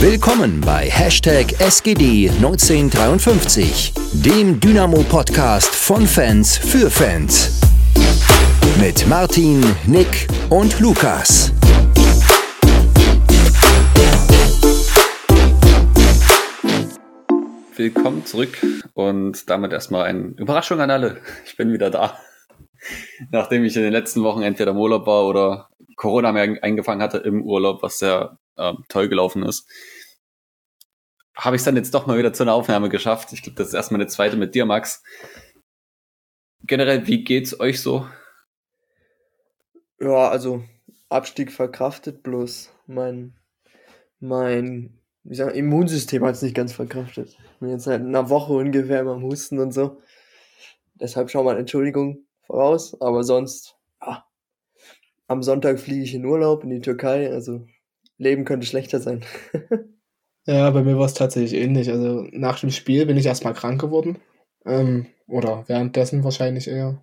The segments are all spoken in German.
Willkommen bei Hashtag SGD1953, dem Dynamo-Podcast von Fans für Fans. Mit Martin, Nick und Lukas. Willkommen zurück und damit erstmal eine Überraschung an alle. Ich bin wieder da. Nachdem ich in den letzten Wochen entweder im Urlaub war oder Corona mir eingefangen hatte im Urlaub, was sehr äh, toll gelaufen ist, habe ich es dann jetzt doch mal wieder zu einer Aufnahme geschafft. Ich glaube, das ist erstmal eine zweite mit dir, Max. Generell, wie geht's euch so? Ja, also Abstieg verkraftet, bloß mein, mein wie sagen, Immunsystem hat es nicht ganz verkraftet. Ich bin jetzt seit einer Woche ungefähr am Husten und so. Deshalb schau mal Entschuldigung voraus, aber sonst, ja, am Sonntag fliege ich in Urlaub in die Türkei, also Leben könnte schlechter sein. ja, bei mir war es tatsächlich ähnlich. Also nach dem Spiel bin ich erstmal krank geworden. Ähm, oder währenddessen wahrscheinlich eher.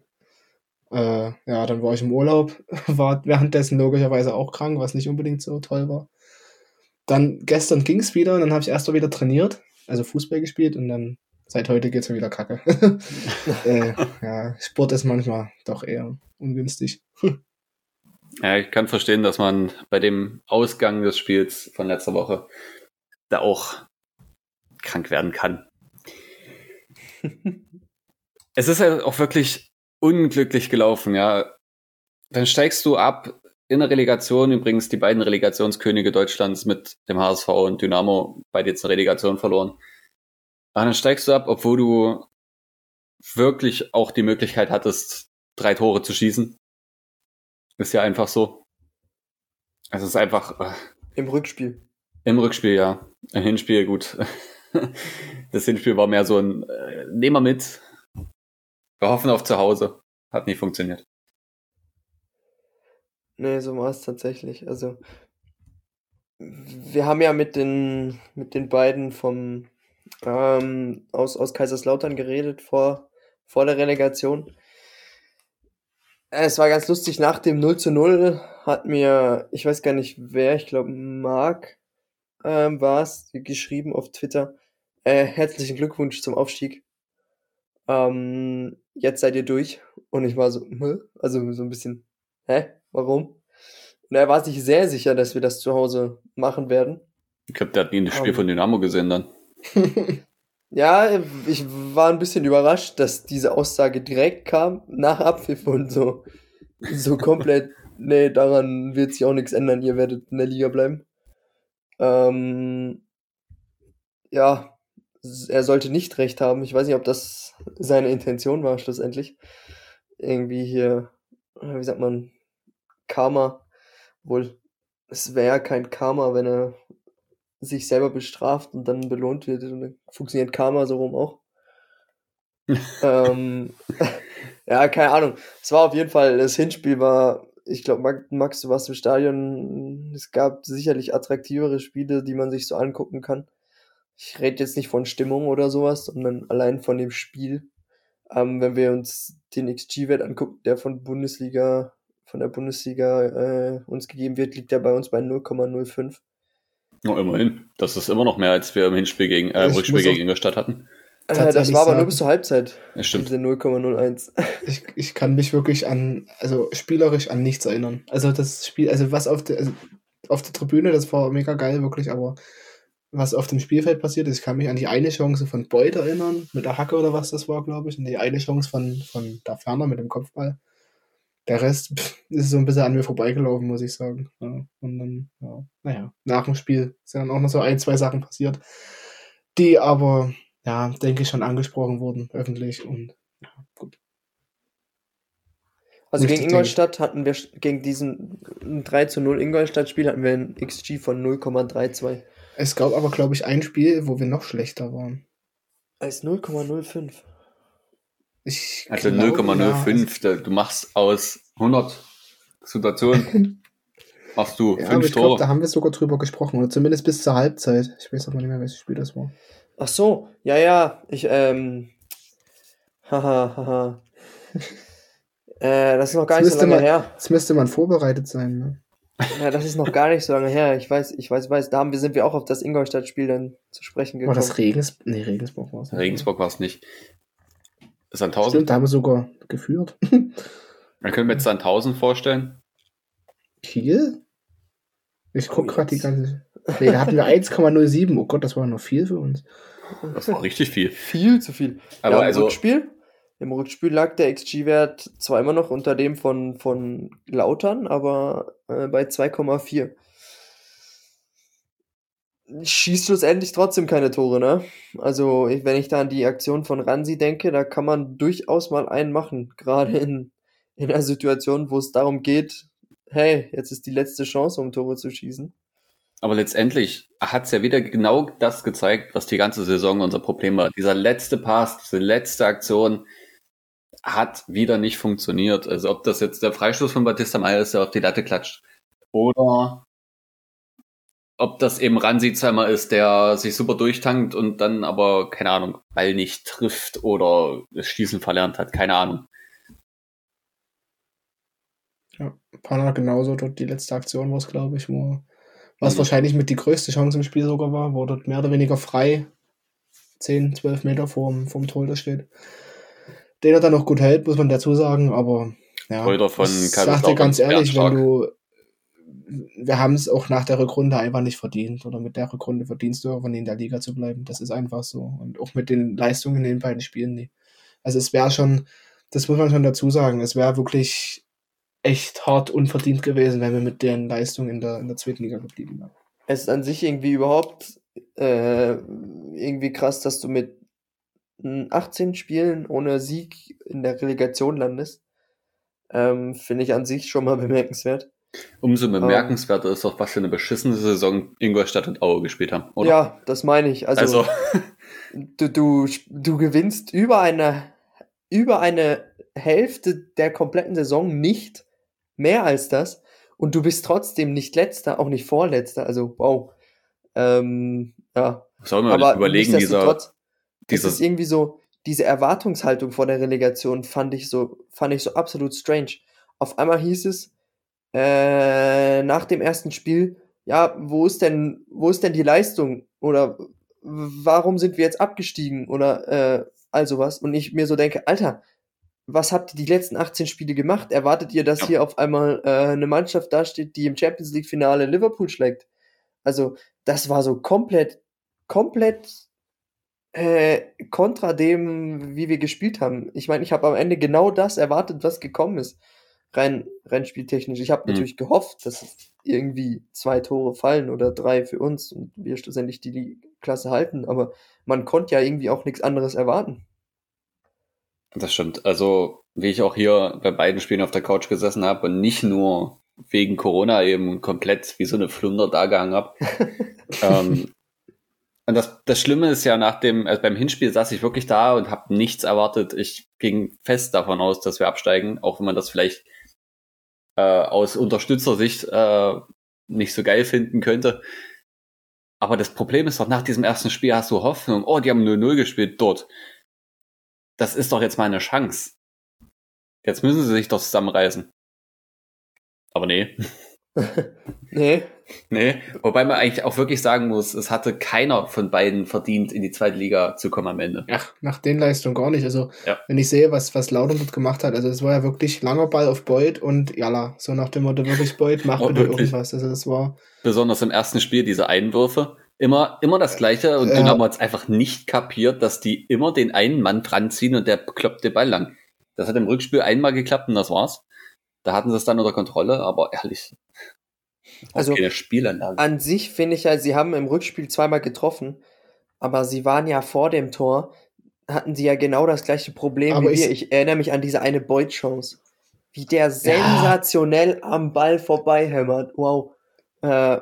Äh, ja, dann war ich im Urlaub, war währenddessen logischerweise auch krank, was nicht unbedingt so toll war. Dann gestern ging es wieder und dann habe ich erst mal wieder trainiert, also Fußball gespielt und dann seit heute geht es mir wieder kacke. äh, ja, Sport ist manchmal doch eher ungünstig. Ja, ich kann verstehen, dass man bei dem Ausgang des Spiels von letzter Woche da auch krank werden kann. es ist ja auch wirklich unglücklich gelaufen, ja. Dann steigst du ab in der Relegation, übrigens die beiden Relegationskönige Deutschlands mit dem HSV und Dynamo beide jetzt eine Relegation verloren. Aber dann steigst du ab, obwohl du wirklich auch die Möglichkeit hattest, drei Tore zu schießen. Ist ja einfach so. Es ist einfach. Äh, Im Rückspiel. Im Rückspiel, ja. Im Hinspiel, gut. Das Hinspiel war mehr so ein äh, Nehmen wir mit. Wir hoffen auf zu Hause. Hat nie funktioniert. Nee, so war es tatsächlich. Also, wir haben ja mit den, mit den beiden vom, ähm, aus, aus Kaiserslautern geredet vor, vor der Relegation. Es war ganz lustig, nach dem 0 zu 0 hat mir, ich weiß gar nicht wer, ich glaube Marc ähm, war es, geschrieben auf Twitter, äh, herzlichen Glückwunsch zum Aufstieg. Ähm, jetzt seid ihr durch. Und ich war so, Hä? also so ein bisschen, hä? Warum? Und er war sich sehr sicher, dass wir das zu Hause machen werden. Ich glaube, der hat nie ein Spiel um, ähm. von Dynamo gesehen dann. ja, ich war ein bisschen überrascht, dass diese Aussage direkt kam, nach Abpfiff und so. So komplett, nee, daran wird sich auch nichts ändern, ihr werdet in der Liga bleiben. Ähm, ja, er sollte nicht recht haben. Ich weiß nicht, ob das seine Intention war, schlussendlich. Irgendwie hier, wie sagt man, Karma. Wohl, es wäre kein Karma, wenn er sich selber bestraft und dann belohnt wird. Und dann funktioniert Karma so rum auch. ähm, ja, keine Ahnung. Es war auf jeden Fall, das Hinspiel war, ich glaube, Max, du warst im Stadion. Es gab sicherlich attraktivere Spiele, die man sich so angucken kann. Ich rede jetzt nicht von Stimmung oder sowas, sondern allein von dem Spiel. Ähm, wenn wir uns den XG-Wert angucken, der von Bundesliga von der Bundesliga äh, uns gegeben wird, liegt er bei uns bei 0,05. Oh, immerhin. Das ist immer noch mehr, als wir im Hinspiel gegen, äh, Rückspiel gegen Ingolstadt hatten. Äh, das war aber nur bis zur Halbzeit. Ja, stimmt. Diese 0,01. Ich, ich kann mich wirklich an, also spielerisch an nichts erinnern. Also das Spiel, also was auf der, also auf der Tribüne, das war mega geil, wirklich, aber was auf dem Spielfeld passiert ist, ich kann mich an die eine Chance von Beuth erinnern, mit der Hacke oder was das war, glaube ich, und die eine Chance von, von da Ferner mit dem Kopfball der Rest pff, ist so ein bisschen an mir vorbeigelaufen, muss ich sagen. Ja, und dann, ja, naja, nach dem Spiel sind dann auch noch so ein, zwei Sachen passiert, die aber, ja, denke ich, schon angesprochen wurden, öffentlich und ja, gut. Also Richtig gegen Ingolstadt hatten wir, gegen diesen 3 zu 0 Ingolstadt-Spiel hatten wir ein XG von 0,32. Es gab aber, glaube ich, ein Spiel, wo wir noch schlechter waren. Als 0,05. Ich also 0,05, ja. du machst aus 100 Situationen, machst du ja, 5 ich Tore. Glaub, da haben wir sogar drüber gesprochen, oder zumindest bis zur Halbzeit. Ich weiß aber nicht mehr, welches Spiel das war. Ach so, ja, ja, ich, ähm, haha, haha. äh, das ist noch gar das nicht so lange man, her. Das müsste man vorbereitet sein, ne? Ja, das ist noch gar nicht so lange her. Ich weiß, ich weiß, weiß, da haben wir, sind wir auch auf das Ingolstadt-Spiel dann zu sprechen War gekommen. das Regens nee, Regensburg war es. Regensburg war es nicht. Sandhausen? Stimmt, da haben wir sogar geführt. Dann können wir jetzt Sandhausen vorstellen. Kiel? Ich guck Oh, gerade die ganze. Nee, da hatten wir 1,07. Oh Gott, das war noch viel für uns. Das war richtig viel. Viel zu viel. Aber ja, im also, Rückspiel, im Rückspiel lag der XG-Wert zwar immer noch unter dem von, von Lautern, aber äh, bei 2,4. Schießt schlussendlich trotzdem keine Tore, ne? Also, wenn ich da an die Aktion von Ransi denke, da kann man durchaus mal einen machen. Gerade in, in einer Situation, wo es darum geht, hey, jetzt ist die letzte Chance, um Tore zu schießen. aber letztendlich hat es ja wieder genau das gezeigt, was die ganze Saison unser Problem war. Dieser letzte Pass, diese letzte Aktion hat wieder nicht funktioniert. Also ob das jetzt der Freistoß von Batista Meyer ist, der auf die Latte klatscht, oder ob das eben Ransi zweimal ist, der sich super durchtankt und dann aber, keine Ahnung, Ball nicht trifft oder das Schießen verlernt hat, keine Ahnung. Panna genauso dort die letzte Aktion war es, glaube ich, wo was Mhm. wahrscheinlich mit die größte Chance im Spiel sogar war, wo dort mehr oder weniger frei 10, 12 Meter vorm, vorm Torhüter steht. Den er dann noch gut hält, muss man dazu sagen, aber ja. Torhüter von ich sag dir ganz ehrlich, wenn du wir haben es auch nach der Rückrunde einfach nicht verdient oder mit der Rückrunde verdienst du irgendwann in der Liga zu bleiben. Das ist einfach so. Und auch mit den Leistungen in den beiden Spielen nie. Also es wäre schon, das muss man schon dazu sagen, es wäre wirklich echt hart unverdient gewesen, wenn wir mit den Leistungen in der, in der zweiten Liga geblieben wären. Es ist an sich irgendwie überhaupt äh, irgendwie krass, dass du mit mm, 18 Spielen ohne Sieg in der Relegation landest. Ähm, Finde ich an sich schon mal bemerkenswert. Umso bemerkenswerter ist auch, was für eine beschissene Saison Ingolstadt und Aue gespielt haben, oder? Ja, das meine ich. Also, Also, du, du, du gewinnst über eine, über eine Hälfte der kompletten Saison nicht mehr als das und du bist trotzdem nicht letzter, auch nicht vorletzter. Also, wow. Ähm, ja, soll man aber überlegen, dieser, nichtsdestotrotz, das dieser ist irgendwie so, diese Erwartungshaltung vor der Relegation fand ich so, fand ich so absolut strange. Auf einmal hieß es, äh, nach dem ersten Spiel, ja, wo ist denn, wo ist denn die Leistung? Oder warum sind wir jetzt abgestiegen? Oder äh, all sowas. Und ich mir so denke, Alter, was habt ihr die letzten 18 Spiele gemacht? Erwartet ihr, dass Ja. hier auf einmal äh, eine Mannschaft dasteht, die im Champions League Finale Liverpool schlägt? Also, das war so komplett, komplett äh, kontra dem, wie wir gespielt haben. Ich meine, ich habe am Ende genau das erwartet, was gekommen ist. Rein, rein spieltechnisch. Ich habe Mhm. natürlich gehofft, dass irgendwie zwei Tore fallen oder drei für uns und wir schlussendlich die, die Klasse halten, aber man konnte ja irgendwie auch nichts anderes erwarten. Das stimmt. Also, wie ich auch hier bei beiden Spielen auf der Couch gesessen habe und nicht nur wegen Corona eben komplett wie so eine Flunder dagehangen habe. ähm, und das, das Schlimme ist ja nach dem, also beim Hinspiel saß ich wirklich da und habe nichts erwartet. Ich ging fest davon aus, dass wir absteigen, auch wenn man das vielleicht äh, aus Unterstützersicht äh, nicht so geil finden könnte. Aber das Problem ist doch, nach diesem ersten Spiel hast du Hoffnung, oh, die haben 0-0 gespielt dort das ist doch jetzt mal eine Chance. Jetzt müssen sie sich doch zusammenreißen. Aber nee, Nee, nee. Wobei man eigentlich auch wirklich sagen muss, es hatte keiner von beiden verdient, in die zweite Liga zu kommen am Ende. Ach, nach den Leistungen gar nicht. Also, Ja. wenn ich sehe, was, was Laudern dort gemacht hat, also es war ja wirklich langer Ball auf Beuth und Jalla. So nach dem Motto, wirklich Beuth, mach Oh, bitte wirklich? irgendwas. Also das war. Besonders im ersten Spiel diese Einwürfe. Immer, immer das Gleiche und Ja. Dynamo hat es einfach nicht kapiert, dass die immer den einen Mann dran ziehen und der kloppt den Ball lang. Das hat im Rückspiel einmal geklappt und das war's. Da hatten sie es dann unter Kontrolle, aber ehrlich. Also, keine Spielanlage. an sich finde ich ja, sie haben im Rückspiel zweimal getroffen, aber sie waren ja vor dem Tor, hatten sie ja genau das gleiche Problem Aber wie wir. Ich erinnere mich an diese eine Beut-Chance. Wie der sensationell am Ball vorbeihämmert. Wow. Äh,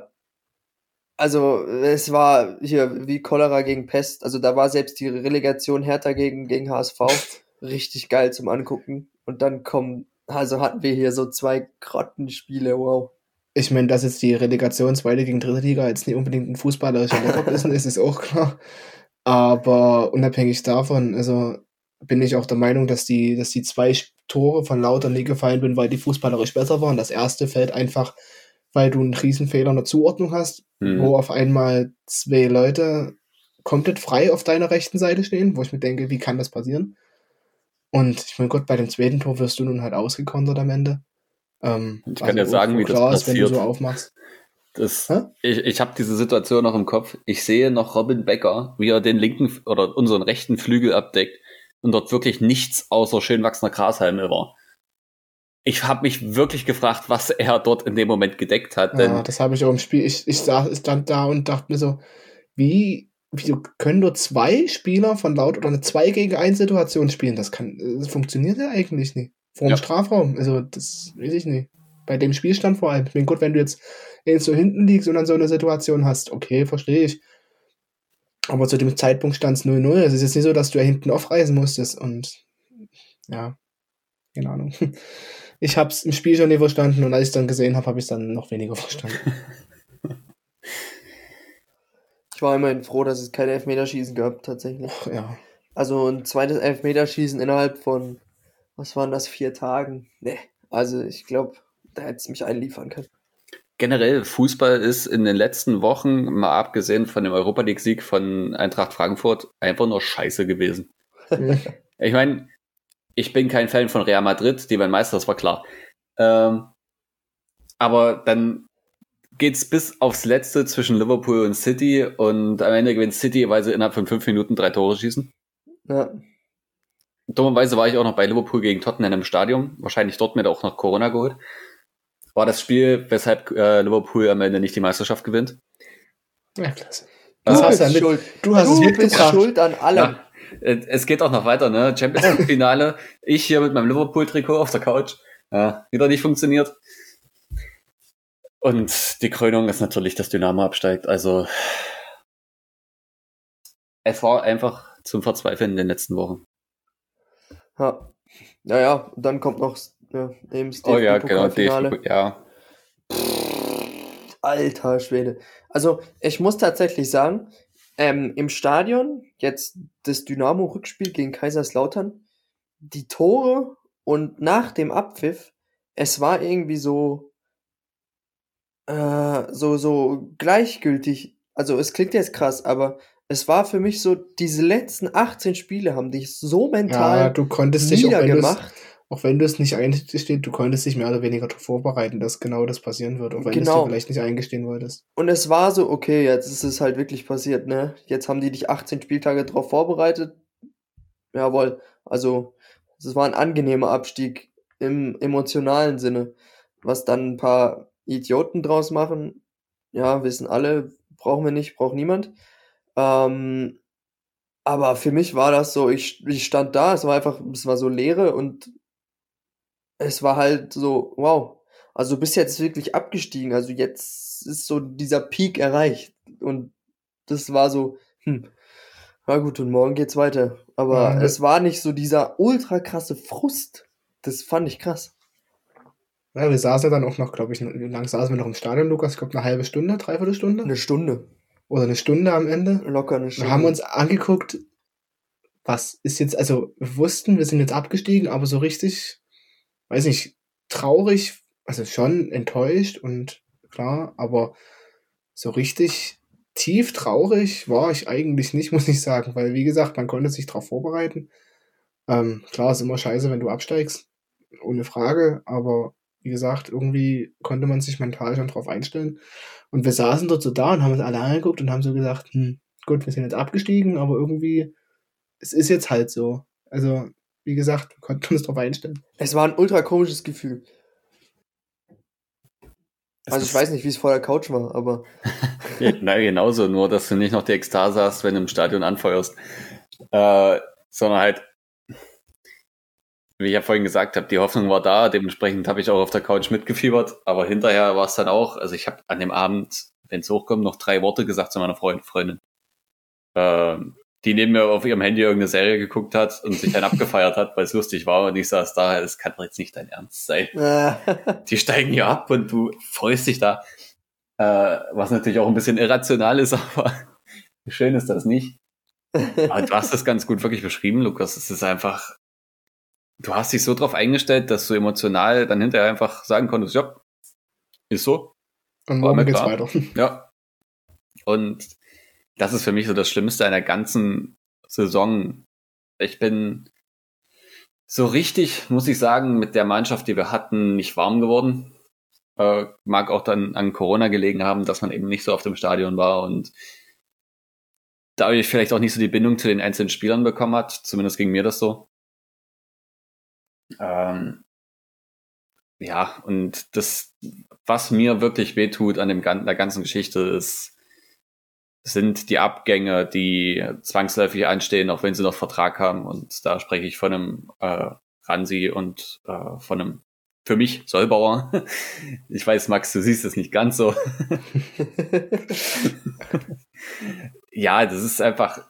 also, es war hier wie Cholera gegen Pest. Also, da war selbst die Relegation Hertha gegen, gegen HSV richtig geil zum Angucken. Und dann kommen, also hatten wir hier so zwei Grottenspiele. Wow. Ich meine, dass jetzt die Relegation zweite gegen dritte Liga jetzt nicht unbedingt ein fußballerischer Leckerbissen ist, ist auch klar. Aber unabhängig davon, also bin ich auch der Meinung, dass die, dass die zwei Tore von Lauter nie gefallen sind, weil die fußballerisch besser waren. Das erste fällt einfach weil du einen Riesenfehler in der Zuordnung hast, Hm. wo auf einmal zwei Leute komplett frei auf deiner rechten Seite stehen, wo ich mir denke, wie kann das passieren? Und ich meine, Gott, bei dem zweiten Tor wirst du nun halt ausgekontert am Ende. Ähm, Ich kann dir sagen, wie das klar ist, wenn du passiert. so aufmachst. Das, Hä? ich ich habe diese Situation noch im Kopf. Ich sehe noch Robin Becker, wie er den linken oder unseren rechten Flügel abdeckt und dort wirklich nichts außer schön wachsender Grashalme war. Ich habe mich wirklich gefragt, was er dort in dem Moment gedeckt hat. Denn Ja, das habe ich auch im Spiel. Ich, ich saß, ich stand da und dachte mir so, wie, wie können nur zwei Spieler von laut oder eine 2 gegen 1 Situation spielen? Das kann, das funktioniert ja eigentlich nicht. Vor dem Ja. Strafraum. Also, das weiß ich nicht. Bei dem Spielstand vor allem. Ich meine, gut, wenn du jetzt jetzt so hinten liegst und dann so eine Situation hast, okay, verstehe ich. Aber zu dem Zeitpunkt stand es 0-0. Es ist jetzt nicht so, dass du ja hinten aufreisen musstest und ja, keine Ahnung. Ich habe es im Spiel schon nicht verstanden und als ich es dann gesehen habe, habe ich es dann noch weniger verstanden. War immerhin froh, dass es kein Elfmeterschießen gab, tatsächlich. Ach, ja. Also ein zweites Elfmeterschießen innerhalb von, was waren das, vier Tagen? Nee, also ich glaube, da hätte es mich einliefern können. generell Fußball ist in den letzten Wochen, mal abgesehen von dem Europa League Sieg von Eintracht Frankfurt, einfach nur scheiße gewesen. Ich meine, ich bin kein Fan von Real Madrid, die werden Meister, das war klar. Ähm, aber dann geht's bis aufs Letzte zwischen Liverpool und City und am Ende gewinnt City, weil sie innerhalb von fünf Minuten drei Tore schießen. Ja, Dummerweise war ich auch noch bei Liverpool gegen Tottenham im Stadion. Wahrscheinlich dort mir auch noch Corona geholt. War das Spiel, weshalb äh, Liverpool am Ende nicht die Meisterschaft gewinnt. ja, klasse. du Das hast bist mit, schuld. du hast es Du bist mitgebracht. schuld an allem. Ja, äh, es geht auch noch weiter, ne? Champions League Finale. ich hier mit meinem Liverpool-Trikot auf der Couch. Ja, wieder nicht funktioniert. Und die Krönung ist natürlich, dass Dynamo absteigt. Also es war einfach zum Verzweifeln in den letzten Wochen. Ja. Naja, dann kommt noch ja, eben das Oh ja, genau. DFB, ja. Alter Schwede. Also, ich muss tatsächlich sagen, ähm, im Stadion, jetzt das Dynamo-Rückspiel gegen Kaiserslautern, die Tore und nach dem Abpfiff, es war irgendwie so, äh, so, so gleichgültig. Also, es klingt jetzt krass, aber es war für mich so, diese letzten 18 Spiele haben dich so Ja, mental du konntest dich, auch wenn, du es, niedergemacht. auch wenn du es nicht eingestehen, du konntest dich mehr oder weniger darauf vorbereiten, dass genau das passieren wird, auch wenn du es Genau. vielleicht nicht eingestehen wolltest. Und es war so, okay, jetzt ist es halt wirklich passiert, ne? Jetzt haben die dich 18 Spieltage drauf vorbereitet. Jawohl. Also, es war ein angenehmer Abstieg im emotionalen Sinne. Was dann ein paar Idioten draus machen, ja, wissen alle, brauchen wir nicht, braucht niemand. Ähm, aber für mich war das so, ich, ich stand da, es war einfach, es war so Leere und es war halt so, wow. Also bis jetzt wirklich abgestiegen. Also jetzt ist so dieser Peak erreicht. Und das war so, hm, na gut, und morgen geht's weiter. Aber Ja. es war nicht so dieser ultra krasse Frust. Das fand ich krass. Ja, wir saßen dann auch noch, glaube ich, wie lange saßen wir noch im Stadion, Lukas? Ich glaube, eine halbe Stunde, dreiviertel Stunde? Eine Stunde. Oder eine Stunde am Ende. Locker eine Stunde. Wir haben uns angeguckt, was ist jetzt, also wir wussten, wir sind jetzt abgestiegen, aber so richtig, weiß nicht, traurig, also schon enttäuscht und klar, aber so richtig tief traurig war ich eigentlich nicht, muss ich sagen, weil wie gesagt, man konnte sich darauf vorbereiten. Ähm, klar, ist immer scheiße, wenn du absteigst, ohne Frage, aber wie gesagt, irgendwie konnte man sich mental schon drauf einstellen. Und wir saßen dort so da und haben uns alle angeguckt und haben so gesagt, hm, gut, wir sind jetzt abgestiegen, aber irgendwie, es ist jetzt halt so. Also, wie gesagt, wir konnten uns drauf einstellen. Es war ein ultra komisches Gefühl. Also ich weiß nicht, wie es vor der Couch war, aber Na, genauso, nur dass du nicht noch die Ekstase hast, wenn du im Stadion anfeuerst. Äh, sondern halt, wie ich ja vorhin gesagt habe, die Hoffnung war da, dementsprechend habe ich auch auf der Couch mitgefiebert, aber hinterher war es dann auch, also ich habe an dem Abend, wenn es hochkommt, noch drei Worte gesagt zu meiner Freund, Freundin. Ähm, die neben mir auf ihrem Handy irgendeine Serie geguckt hat und sich dann abgefeiert hat, weil es lustig war und ich saß da, das kann doch jetzt nicht dein Ernst sein äh, die steigen hier ab und du freust dich da. Äh, was natürlich auch ein bisschen irrational ist, aber schön ist das nicht. Aber du hast das ganz gut wirklich beschrieben, Lukas. Es ist einfach, du hast dich so drauf eingestellt, dass du emotional dann hinterher einfach sagen konntest, ja, ist so. Und morgen geht's klar. weiter. Ja. Und das ist für mich so das Schlimmste einer ganzen Saison. Ich bin so richtig, muss ich sagen, mit der Mannschaft, die wir hatten, nicht warm geworden. Äh, mag auch dann an Corona gelegen haben, dass man eben nicht so auf dem Stadion war und dadurch vielleicht auch nicht so die Bindung zu den einzelnen Spielern bekommen hat. Zumindest ging mir das so. Ähm, ja, und das, was mir wirklich wehtut an dem, der ganzen Geschichte ist, sind die Abgänge, die zwangsläufig anstehen, auch wenn sie noch Vertrag haben. Und da spreche ich von einem äh, Ransi und äh, von einem für mich Sollbauer. Ich weiß, Max, du siehst es nicht ganz so. ja, das ist einfach.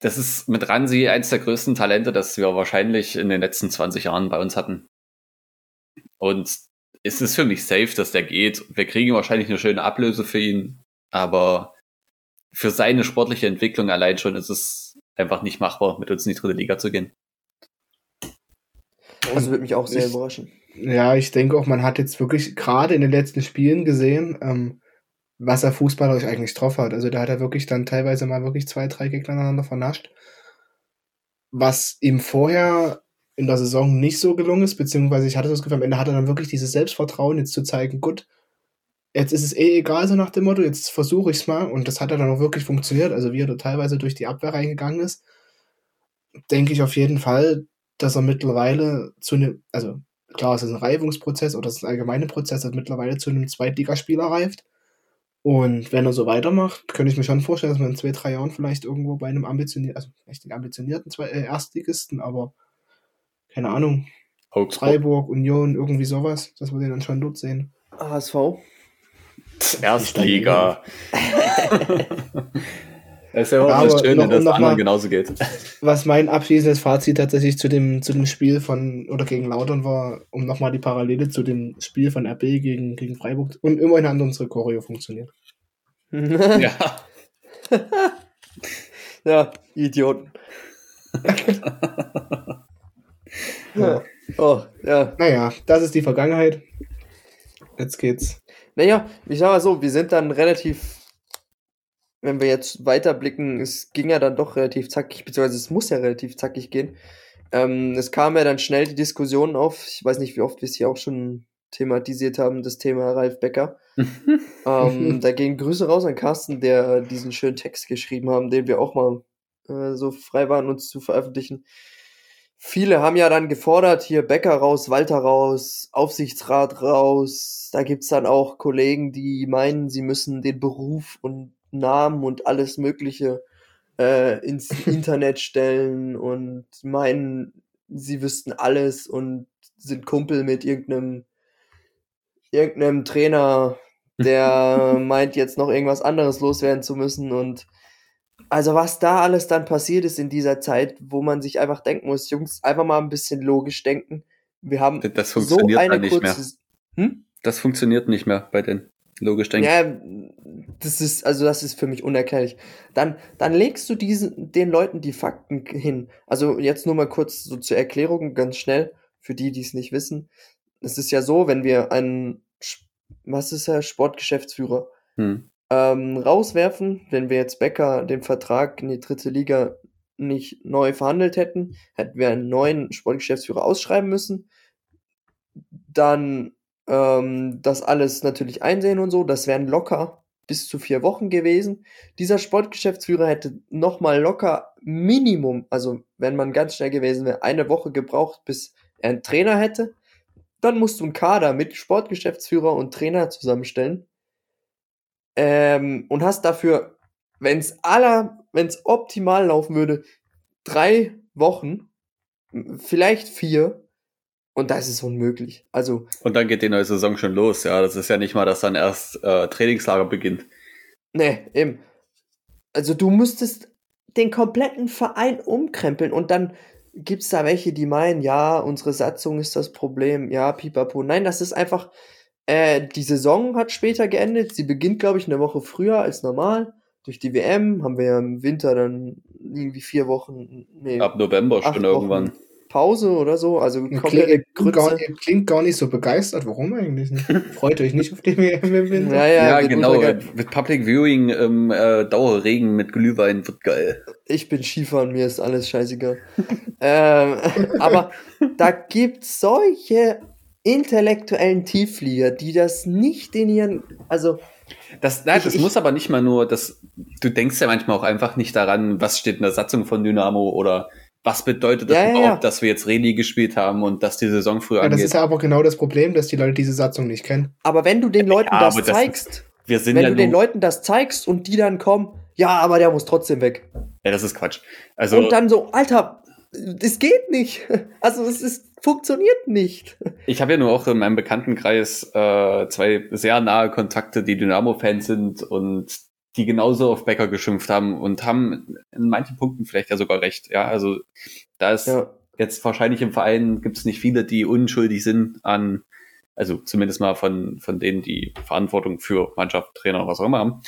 Das ist mit Ransi eins der größten Talente, das wir wahrscheinlich in den letzten 20 Jahren bei uns hatten. Und es ist für mich safe, dass der geht. Wir kriegen wahrscheinlich eine schöne Ablöse für ihn, aber für seine sportliche Entwicklung allein schon ist es einfach nicht machbar, mit uns in die dritte Liga zu gehen. Also würde mich auch sehr Ich- überraschen. Ja, ich denke auch, man hat jetzt wirklich gerade in den letzten Spielen gesehen, ähm, was er fußballerisch eigentlich drauf hat. Also da hat er wirklich dann teilweise mal wirklich zwei, drei Gegner aneinander vernascht. Was ihm vorher in der Saison nicht so gelungen ist, beziehungsweise ich hatte das Gefühl, am Ende hat er dann wirklich dieses Selbstvertrauen, jetzt zu zeigen, gut, jetzt ist es eh egal, so nach dem Motto, jetzt versuche ich es mal. Und das hat ja dann auch wirklich funktioniert. Also wie er da teilweise durch die Abwehr reingegangen ist, denke ich auf jeden Fall, dass er mittlerweile zu einem, also klar, es ist ein Reifungsprozess oder es ist ein allgemeiner Prozess, dass er mittlerweile zu einem Zweitligaspieler reift. Und wenn er so weitermacht, könnte ich mir schon vorstellen, dass man in zwei, drei Jahren vielleicht irgendwo bei einem ambitionierten, also vielleicht nicht ambitionierten zwei, äh, Erstligisten, aber keine Ahnung, Augsburg. Freiburg, Union, irgendwie sowas, dass wir den dann schon dort sehen. HSV. Erstliga. Das ist ja auch das Schöne, noch- dass es noch anderen mal- genauso geht. Was mein abschließendes Fazit tatsächlich zu dem, zu dem Spiel von oder gegen Lautern war, um nochmal die Parallele zu dem Spiel von RB gegen, gegen Freiburg und immerhin hat unsere Choreo funktioniert. Ja. ja, Idioten. ja. Oh, ja. Naja, das ist die Vergangenheit. Jetzt geht's. Naja, ich sag mal so, wir sind dann relativ, wenn wir jetzt weiterblicken, es ging ja dann doch relativ zackig, beziehungsweise es muss ja relativ zackig gehen. Ähm, es kam ja dann schnell die Diskussion auf, ich weiß nicht, wie oft wir es hier auch schon thematisiert haben, das Thema Ralf Becker. ähm, da gehen Grüße raus an Carsten, der diesen schönen Text geschrieben haben, den wir auch mal äh, so frei waren, uns zu veröffentlichen. Viele haben ja dann gefordert, hier Becker raus, Walter raus, Aufsichtsrat raus. Da gibt's dann auch Kollegen, die meinen, sie müssen den Beruf und Namen und alles Mögliche äh, ins Internet stellen und meinen, sie wüssten alles und sind Kumpel mit irgendeinem irgendeinem Trainer, der meint jetzt noch irgendwas anderes loswerden zu müssen und also was da alles dann passiert ist in dieser Zeit, wo man sich einfach denken muss, Jungs, einfach mal ein bisschen logisch denken. Wir haben Das so funktioniert eine dann nicht mehr. kurze hm? Das funktioniert nicht mehr bei den logisch denken. Ja, das ist, also das ist für mich unerklärlich. Dann, dann legst du diesen, den Leuten die Fakten hin. Also jetzt nur mal kurz so zur Erklärung, ganz schnell, für die, die es nicht wissen. Es ist ja so, wenn wir einen, was ist er, Sportgeschäftsführer, Hm. ähm, rauswerfen, wenn wir jetzt Becker den Vertrag in die dritte Liga nicht neu verhandelt hätten, hätten wir einen neuen Sportgeschäftsführer ausschreiben müssen. Dann ähm, das alles natürlich einsehen und so. Das wären locker bis zu vier Wochen gewesen. Dieser Sportgeschäftsführer hätte nochmal locker Minimum, also wenn man ganz schnell gewesen wäre, eine Woche gebraucht, bis er einen Trainer hätte. Dann musst du einen Kader mit Sportgeschäftsführer und Trainer zusammenstellen. Ähm, und hast dafür, wenn es aller, wenn es optimal laufen würde, drei Wochen, vielleicht vier. Und das ist unmöglich. Also, Und dann geht die neue Saison schon los. Ja, das ist ja nicht mal, dass dann erst äh, Trainingslager beginnt. ne, eben. Also du müsstest den kompletten Verein umkrempeln und dann gibt's da welche, die meinen, ja, unsere Satzung ist das Problem, ja, pipapo. Nein, das ist einfach, äh, die Saison hat später geendet. Sie beginnt, glaube ich, eine Woche früher als normal. Durch die WM haben wir ja im Winter dann irgendwie vier Wochen, nee, Ab November schon Wochen. irgendwann. Pause oder so. Also Klingt, komplette klingt, gar, klingt gar nicht so begeistert. Warum eigentlich nicht? Freut euch nicht auf den WM-Winter? Ja, ja, Ja, genau. Mit Public Viewing im äh, Dauerregen mit Glühwein wird geil. Ich bin Skifahren, mir ist alles scheißegal. ähm, aber da gibt's solche intellektuellen Tiefflieger, die das nicht in ihren, also Das, nein, Ich- das ich- muss aber nicht mal nur, das, du denkst ja manchmal auch einfach nicht daran, was steht in der Satzung von Dynamo oder was bedeutet das Ja, ja, überhaupt, ja. dass wir jetzt Reli gespielt haben und dass die Saison früher Ja, das angeht. ist ja aber genau das Problem, dass die Leute diese Satzung nicht kennen. aber wenn du den Leuten Ja, das aber das- zeigst, wir sind wenn ja du den Leuten das zeigst und die dann kommen, ja, aber der muss trotzdem weg. ja, das ist Quatsch. Also, und dann so, Alter, es geht nicht. Also es ist, funktioniert nicht. ich habe ja nur auch in meinem Bekanntenkreis äh, zwei sehr nahe Kontakte, die Dynamo-Fans sind und die genauso auf Becker geschimpft haben und haben in manchen Punkten vielleicht ja sogar recht. Ja, also da ist Ja. jetzt wahrscheinlich im Verein gibt es nicht viele, die unschuldig sind an, also zumindest mal von, von denen, die Verantwortung für Mannschaft, Trainer, was auch immer haben,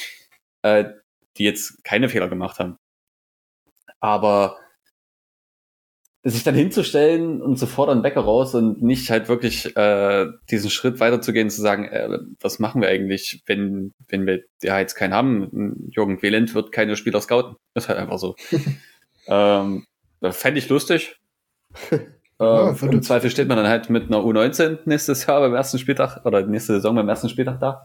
äh, die jetzt keine Fehler gemacht haben. Aber sich dann hinzustellen und zu fordern, Wecker raus und nicht halt wirklich äh, diesen Schritt weiterzugehen, zu sagen, äh, was machen wir eigentlich, wenn, wenn wir ja jetzt keinen haben. Jürgen Wieland wird keine Spieler scouten. Das ist halt einfach so. ähm, Fände ich lustig. äh, Ja, Im Zweifel steht man dann halt mit einer U19 nächstes Jahr beim ersten Spieltag oder nächste Saison beim ersten Spieltag da.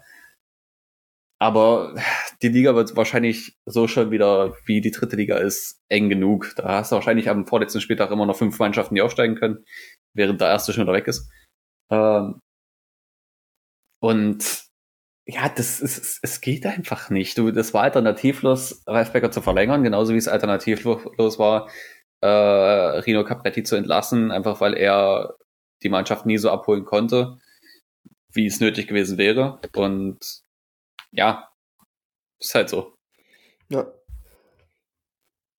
Aber die Liga wird wahrscheinlich so schon wieder, wie die dritte Liga ist, eng genug. Da hast du wahrscheinlich am vorletzten Spieltag immer noch fünf Mannschaften, die aufsteigen können, während der erste schon wieder weg ist. Ähm und ja, das ist, es- geht einfach nicht. Du, das war alternativlos, Ralf Becker zu verlängern, genauso wie es alternativlos war, äh, Rino Capretti zu entlassen, einfach weil er die Mannschaft nie so abholen konnte, wie es nötig gewesen wäre. Und ja, ist halt so. Ja.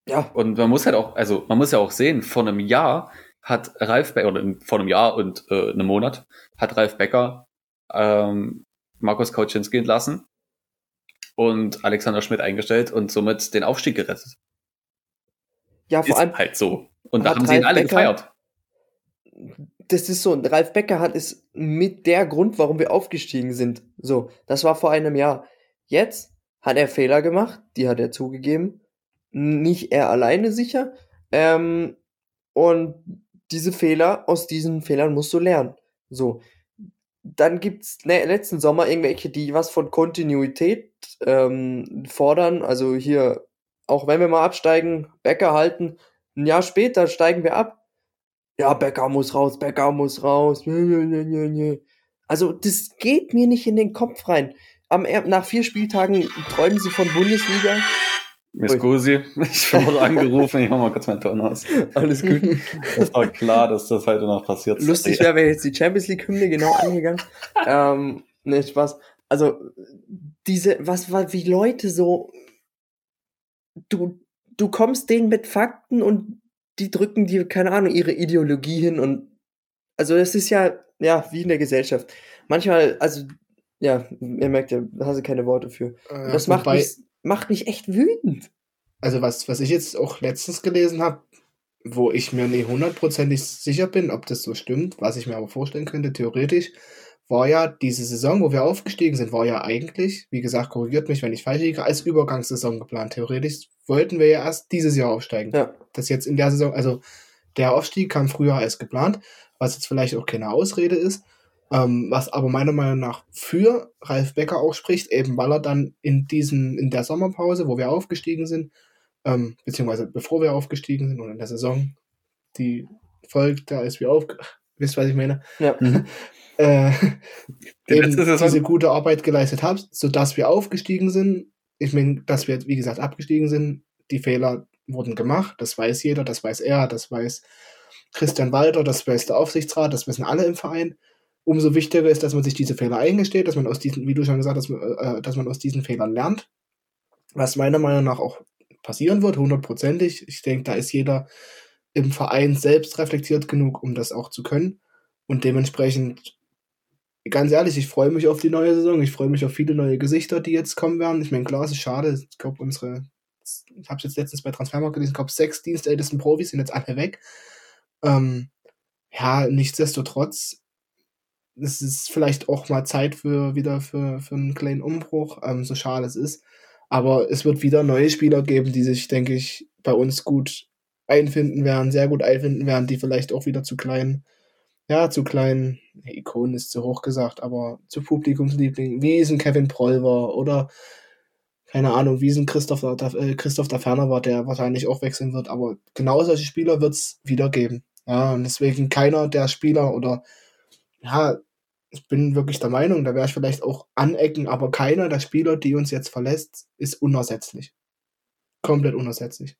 Ja, Und man muss halt auch, also man muss ja auch sehen, vor einem Jahr hat Ralf Becker, oder vor einem Jahr und äh, einem Monat, hat Ralf Becker ähm, Markus Kauczynski entlassen und Alexander Schmidt eingestellt und somit den Aufstieg gerettet. ja, vor Ist allem, halt so. Und da haben sie ihn Ralf alle Becker- gefeiert. das ist so, und Ralf Becker hat es mit der Grund, warum wir aufgestiegen sind. So, das war vor einem Jahr. Jetzt hat er Fehler gemacht, die hat er zugegeben. Nicht er alleine sicher. Ähm, und diese Fehler, aus diesen Fehlern musst du lernen. So. Dann gibt's ne, letzten Sommer irgendwelche, die was von Kontinuität ähm, fordern. Also hier, auch wenn wir mal absteigen, Becker halten, ein Jahr später steigen wir ab ja, Becker muss raus, Becker muss raus. Also, das geht mir nicht in den Kopf rein. Am, nach vier Spieltagen träumen sie von Bundesliga. Miss Ui. Gusi, ich wurde angerufen, ich mach mal kurz meinen Ton aus. Alles gut. Das war klar, dass das heute noch passiert. Lustig wäre, wäre jetzt die Champions League-Hymne genau angegangen. ähm, ne, Spaß. Also, diese, was war, wie Leute so, du, du kommst denen mit Fakten und die drücken dir, keine Ahnung, ihre Ideologie hin und, also, das ist ja, ja, wie in der Gesellschaft. Manchmal, also, ja, ihr merkt ja, da hast du keine Worte für. Und das macht Wobei- mich, macht mich echt wütend. Also was, was ich jetzt auch letztens gelesen habe, wo ich mir nicht hundertprozentig sicher bin, ob das so stimmt, was ich mir aber vorstellen könnte, theoretisch, war ja diese Saison, wo wir aufgestiegen sind, war ja eigentlich, wie gesagt, korrigiert mich, wenn ich falsch liege, als Übergangssaison geplant. Theoretisch wollten wir ja erst dieses Jahr aufsteigen. Ja. Das jetzt in der Saison, also der Aufstieg kam früher als geplant, was jetzt vielleicht auch keine Ausrede ist, ähm, was aber meiner Meinung nach für Ralf Becker auch spricht, eben weil er dann in diesen, in der Sommerpause, wo wir aufgestiegen sind, ähm, beziehungsweise bevor wir aufgestiegen sind und in der Saison, die folgt, da ist wir auf, wisst was ich meine, Ja. äh, Die eben diese gute Arbeit geleistet haben, sodass wir aufgestiegen sind. Ich meine, dass wir, wie gesagt, abgestiegen sind, die Fehler wurden gemacht, das weiß jeder, das weiß er, das weiß Christian Walter, das weiß der Aufsichtsrat, das wissen alle im Verein. Umso wichtiger ist, dass man sich diese Fehler eingesteht, dass man aus diesen, wie du schon gesagt hast, dass man, äh, dass man aus diesen Fehlern lernt. Was meiner Meinung nach auch passieren wird, hundertprozentig. Ich denke, da ist jeder im Verein selbst reflektiert genug, um das auch zu können. Und dementsprechend, ganz ehrlich, ich freue mich auf die neue Saison. Ich freue mich auf viele neue Gesichter, die jetzt kommen werden. Ich meine, klar, es ist schade. Ich glaube, unsere, ich habe es jetzt letztens bei Transfermarkt gelesen, ich glaube, sechs dienstältesten Profis sind jetzt alle weg. Ähm, ja, nichtsdestotrotz, es ist vielleicht auch mal Zeit für wieder für, für einen kleinen Umbruch, ähm, so schade es ist. Aber es wird wieder neue Spieler geben, die sich, denke ich, bei uns gut einfinden werden, sehr gut einfinden werden, die vielleicht auch wieder zu kleinen, ja, zu kleinen, Ikonen ist zu hoch gesagt, aber zu Publikumslieblingen, wie es ein Kevin Proll war oder keine Ahnung, wie es ein Christoph, äh, Christoph der Ferner war, der wahrscheinlich auch wechseln wird, aber genau solche Spieler wird es wieder geben. Ja, und deswegen keiner der Spieler oder ja, ich bin wirklich der Meinung, da wäre ich vielleicht auch anecken, aber keiner der Spieler, die uns jetzt verlässt, ist unersetzlich. Komplett unersetzlich.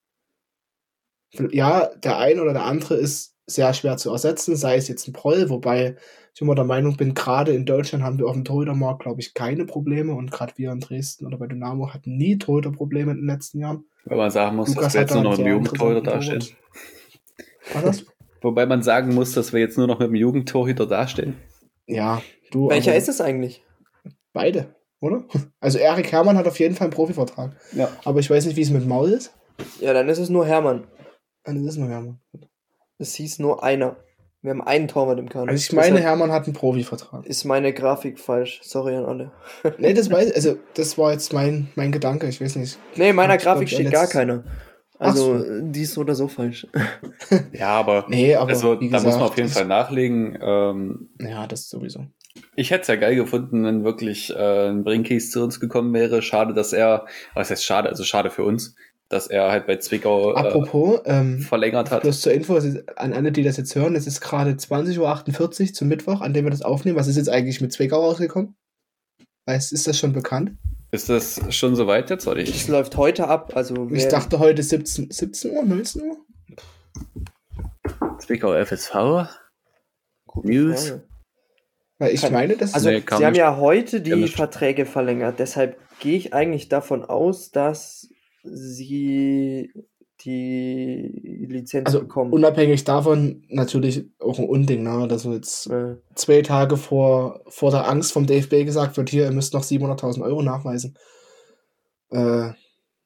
Ja, der eine oder der andere ist sehr schwer zu ersetzen, sei es jetzt ein Proll, wobei ich immer der Meinung bin, gerade in Deutschland haben wir auf dem Torhütermarkt, glaube ich, keine Probleme und gerade wir in Dresden oder bei Dynamo hatten nie Torhüterprobleme in den letzten Jahren. Weil man sagen muss, Lukas dass wir jetzt nur noch mit dem Jugendtorhüter dastehen. War das? Wobei man sagen muss, dass wir jetzt nur noch mit dem Jugendtorhüter dastehen. Ja, du. Welcher ist es eigentlich? Beide, oder? Also Erik Hermann hat auf jeden Fall einen Profivertrag. Ja. Aber ich weiß nicht, wie es mit Maul ist. Ja, dann ist es nur Hermann. Dann ist es nur Hermann. Es hieß nur einer. Wir haben einen Torwart im Kader. Also ich meine, Hermann hat einen Profivertrag. Ist meine Grafik falsch. Sorry an alle. nee, das weiß also das war jetzt mein, mein Gedanke, ich weiß nicht. Nee, in meiner Grafik steht gar keiner. Also, so. die ist so oder so falsch. ja, aber, nee, aber also, da gesagt, muss man auf jeden Fall nachlegen. Ähm, ja, das sowieso. Ich hätte es ja geil gefunden, wenn wirklich äh, ein Brinkis zu uns gekommen wäre. Schade, dass er, was heißt schade, also schade für uns, dass er halt bei Zwickau äh, Apropos, ähm, verlängert hat. Bloß zur Info, an alle, die das jetzt hören, es ist gerade 20.48 Uhr zum Mittwoch, an dem wir das aufnehmen. Was ist jetzt eigentlich mit Zwickau rausgekommen? Weißt, ist das schon bekannt? Ist das schon soweit jetzt? Oder ich? Es läuft heute ab. Also ich dachte heute 17, 17 Uhr, 19 Uhr. Zwickau FSV. News. Weil ich meine, das Also, nee, sie haben ja heute die Verträge verlängert. Deshalb gehe ich eigentlich davon aus, dass sie die Lizenz also bekommen. Unabhängig davon natürlich auch ein Unding, ne? dass jetzt ja. zwei Tage vor, vor der Angst vom DFB gesagt wird, hier, ihr müsst noch 700.000 Euro nachweisen. Äh,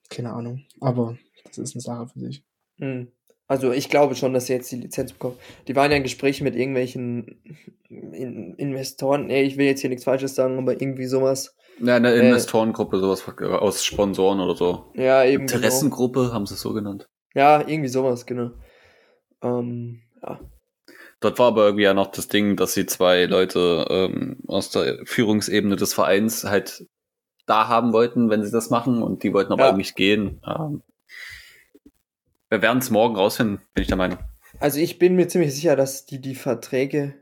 keine Ahnung, aber das ist eine Sache für sich. Hm. Also ich glaube schon, dass sie jetzt die Lizenz bekommen. Die waren ja in Gesprächen mit irgendwelchen in Investoren. Nee, ich will jetzt hier nichts Falsches sagen, aber irgendwie sowas. Ja, eine äh, Investorengruppe, sowas aus Sponsoren oder so. Ja, eben. Genau. Interessengruppe, genau. haben sie es so genannt. Ja, irgendwie sowas, genau. Ähm, ja. Dort war aber irgendwie ja noch das Ding, dass sie zwei Leute ähm, aus der Führungsebene des Vereins halt da haben wollten, wenn sie das machen, und die wollten aber ja. eigentlich gehen. Ähm, wir werden es morgen rausfinden, bin ich der Meinung. Also ich bin mir ziemlich sicher, dass die die Verträge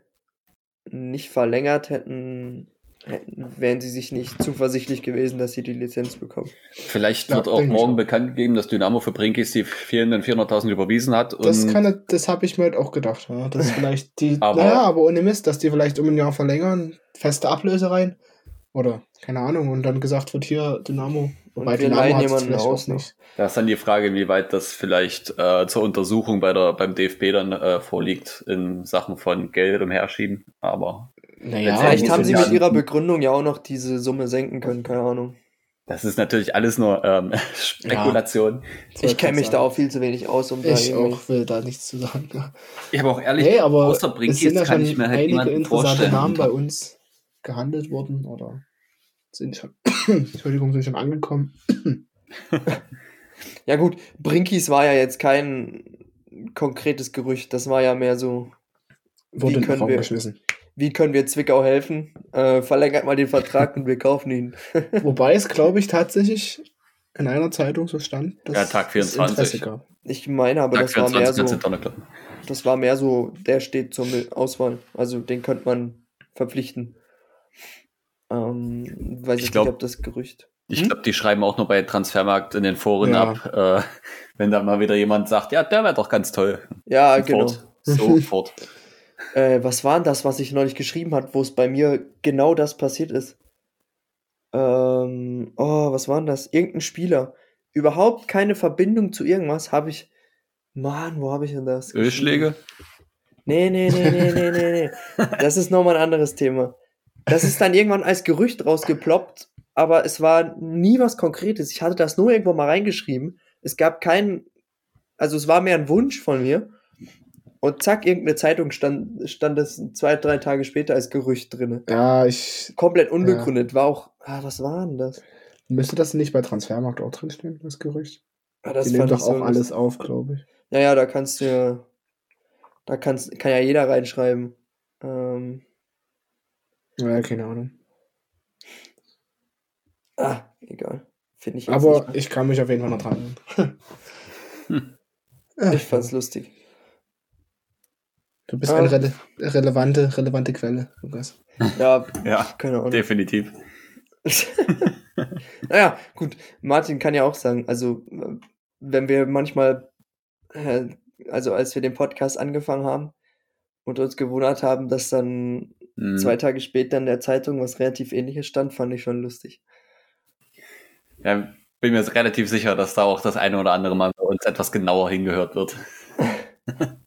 nicht verlängert hätten, wären sie sich nicht zuversichtlich gewesen, dass sie die Lizenz bekommen. Vielleicht wird ja, auch morgen bekannt gegeben, dass Dynamo für Brinkis die fehlenden 400.000 überwiesen hat. das kann, das habe ich mir halt auch gedacht. Ja. Das vielleicht die, aber, naja, aber ohne Mist, dass die vielleicht um ein Jahr verlängern, feste Ablöse rein. Oder, keine Ahnung, und dann gesagt wird, hier, Dynamo. Wobei Dynamo hat jemanden aus nicht. Da ist dann die Frage, inwieweit das vielleicht äh, zur Untersuchung bei der, beim DFB dann äh, vorliegt in Sachen von Geld umherschieben. Aber naja, vielleicht haben sie mit ihrer Begründung ja auch noch diese Summe senken können, keine Ahnung. Das ist natürlich alles nur ähm, Spekulation. Ja, ich kenne mich sagen. da auch viel zu wenig aus, um ich da Ich auch will da nichts zu sagen. Ich habe auch ehrlich, hey, aber außer Brinkis sind ja kann ich mir halt einige interessante Namen bei uns gehandelt worden oder sind schon, Entschuldigung, sind schon angekommen. ja gut, Brinkis war ja jetzt kein konkretes Gerücht, das war ja mehr so, Wurde wie können wir, geschmissen wie können wir Zwickau helfen? Äh, verlängert mal den Vertrag und wir kaufen ihn. Wobei es, glaube ich, tatsächlich in einer Zeitung so stand, dass ja, Tag 24. gab. Ich meine, aber Tag das 24 war mehr so. Das war mehr so, der steht zur Auswahl. Also den könnte man verpflichten. Ähm, weiß ich glaub, nicht, ob das Gerücht. Ich hm? glaube, die schreiben auch nur bei Transfermarkt in den Foren ja. ab, äh, wenn da mal wieder jemand sagt, ja, der wäre doch ganz toll. Ja, Sofort. genau. Sofort. Äh, was war denn das, was ich neulich geschrieben hat, wo es bei mir genau das passiert ist? Ähm, oh, was war denn das? Irgendein Spieler. Überhaupt keine Verbindung zu irgendwas habe ich. Mann, wo habe ich denn das? Ölschläge? Nee, nee, nee, nee, nee, nee, nee. Das ist nochmal ein anderes Thema. Das ist dann irgendwann als Gerücht rausgeploppt, aber es war nie was Konkretes. Ich hatte das nur irgendwo mal reingeschrieben. Es gab keinen, also es war mehr ein Wunsch von mir. Und zack, irgendeine Zeitung stand, stand es zwei, drei Tage später als Gerücht drin. Ja, ich. Komplett unbegründet. War auch, ah, was war denn das? Müsste das nicht bei Transfermarkt auch drinstehen, das Gerücht? Ah, das Die nehmen doch ich so auch alles auf, glaube ich. Ja, ja, da kannst du ja, da kannst, kann ja jeder reinschreiben. Ähm, Ja, keine Ahnung. ah, egal. Finde ich Aber ich kann mich auf jeden Fall noch dran erinnern. Ich fand's lustig. Du bist eine rele relevante, relevante Quelle, Lukas. Ja, Ja, keine Ahnung. definitiv. naja, gut. Martin kann ja auch sagen, also, wenn wir manchmal, also als wir den Podcast angefangen haben und uns gewundert haben, dass dann Mhm. zwei Tage später in der Zeitung was relativ ähnliches stand, fand ich schon lustig. Ja, bin mir relativ sicher, dass da auch das eine oder andere Mal bei uns etwas genauer hingehört wird.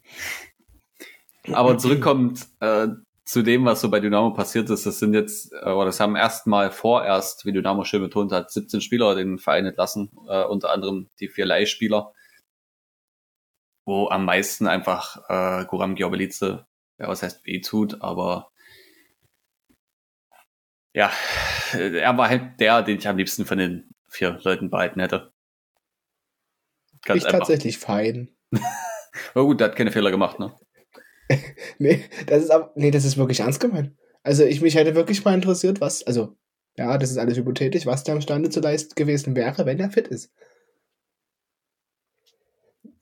Aber zurückkommt äh, zu dem, was so bei Dynamo passiert ist, das sind jetzt, äh, oder das haben erstmal vorerst, wie Dynamo schön betont hat, 17 Spieler den Verein entlassen, äh, unter anderem die vier Leihspieler, wo am meisten einfach äh, Guram Giobelice, ja, was heißt weh tut, aber ja, äh, er war halt der, den ich am liebsten von den vier Leuten behalten hätte. Ganz ich einfach. tatsächlich fein. Oh gut, der hat keine Fehler gemacht, ne? Nee, das ist aber, nee, das ist wirklich ernst gemeint. Also ich mich hätte wirklich mal interessiert, was, also, ja, das ist alles hypothetisch, was der imstande zu leisten gewesen wäre, wenn er fit ist.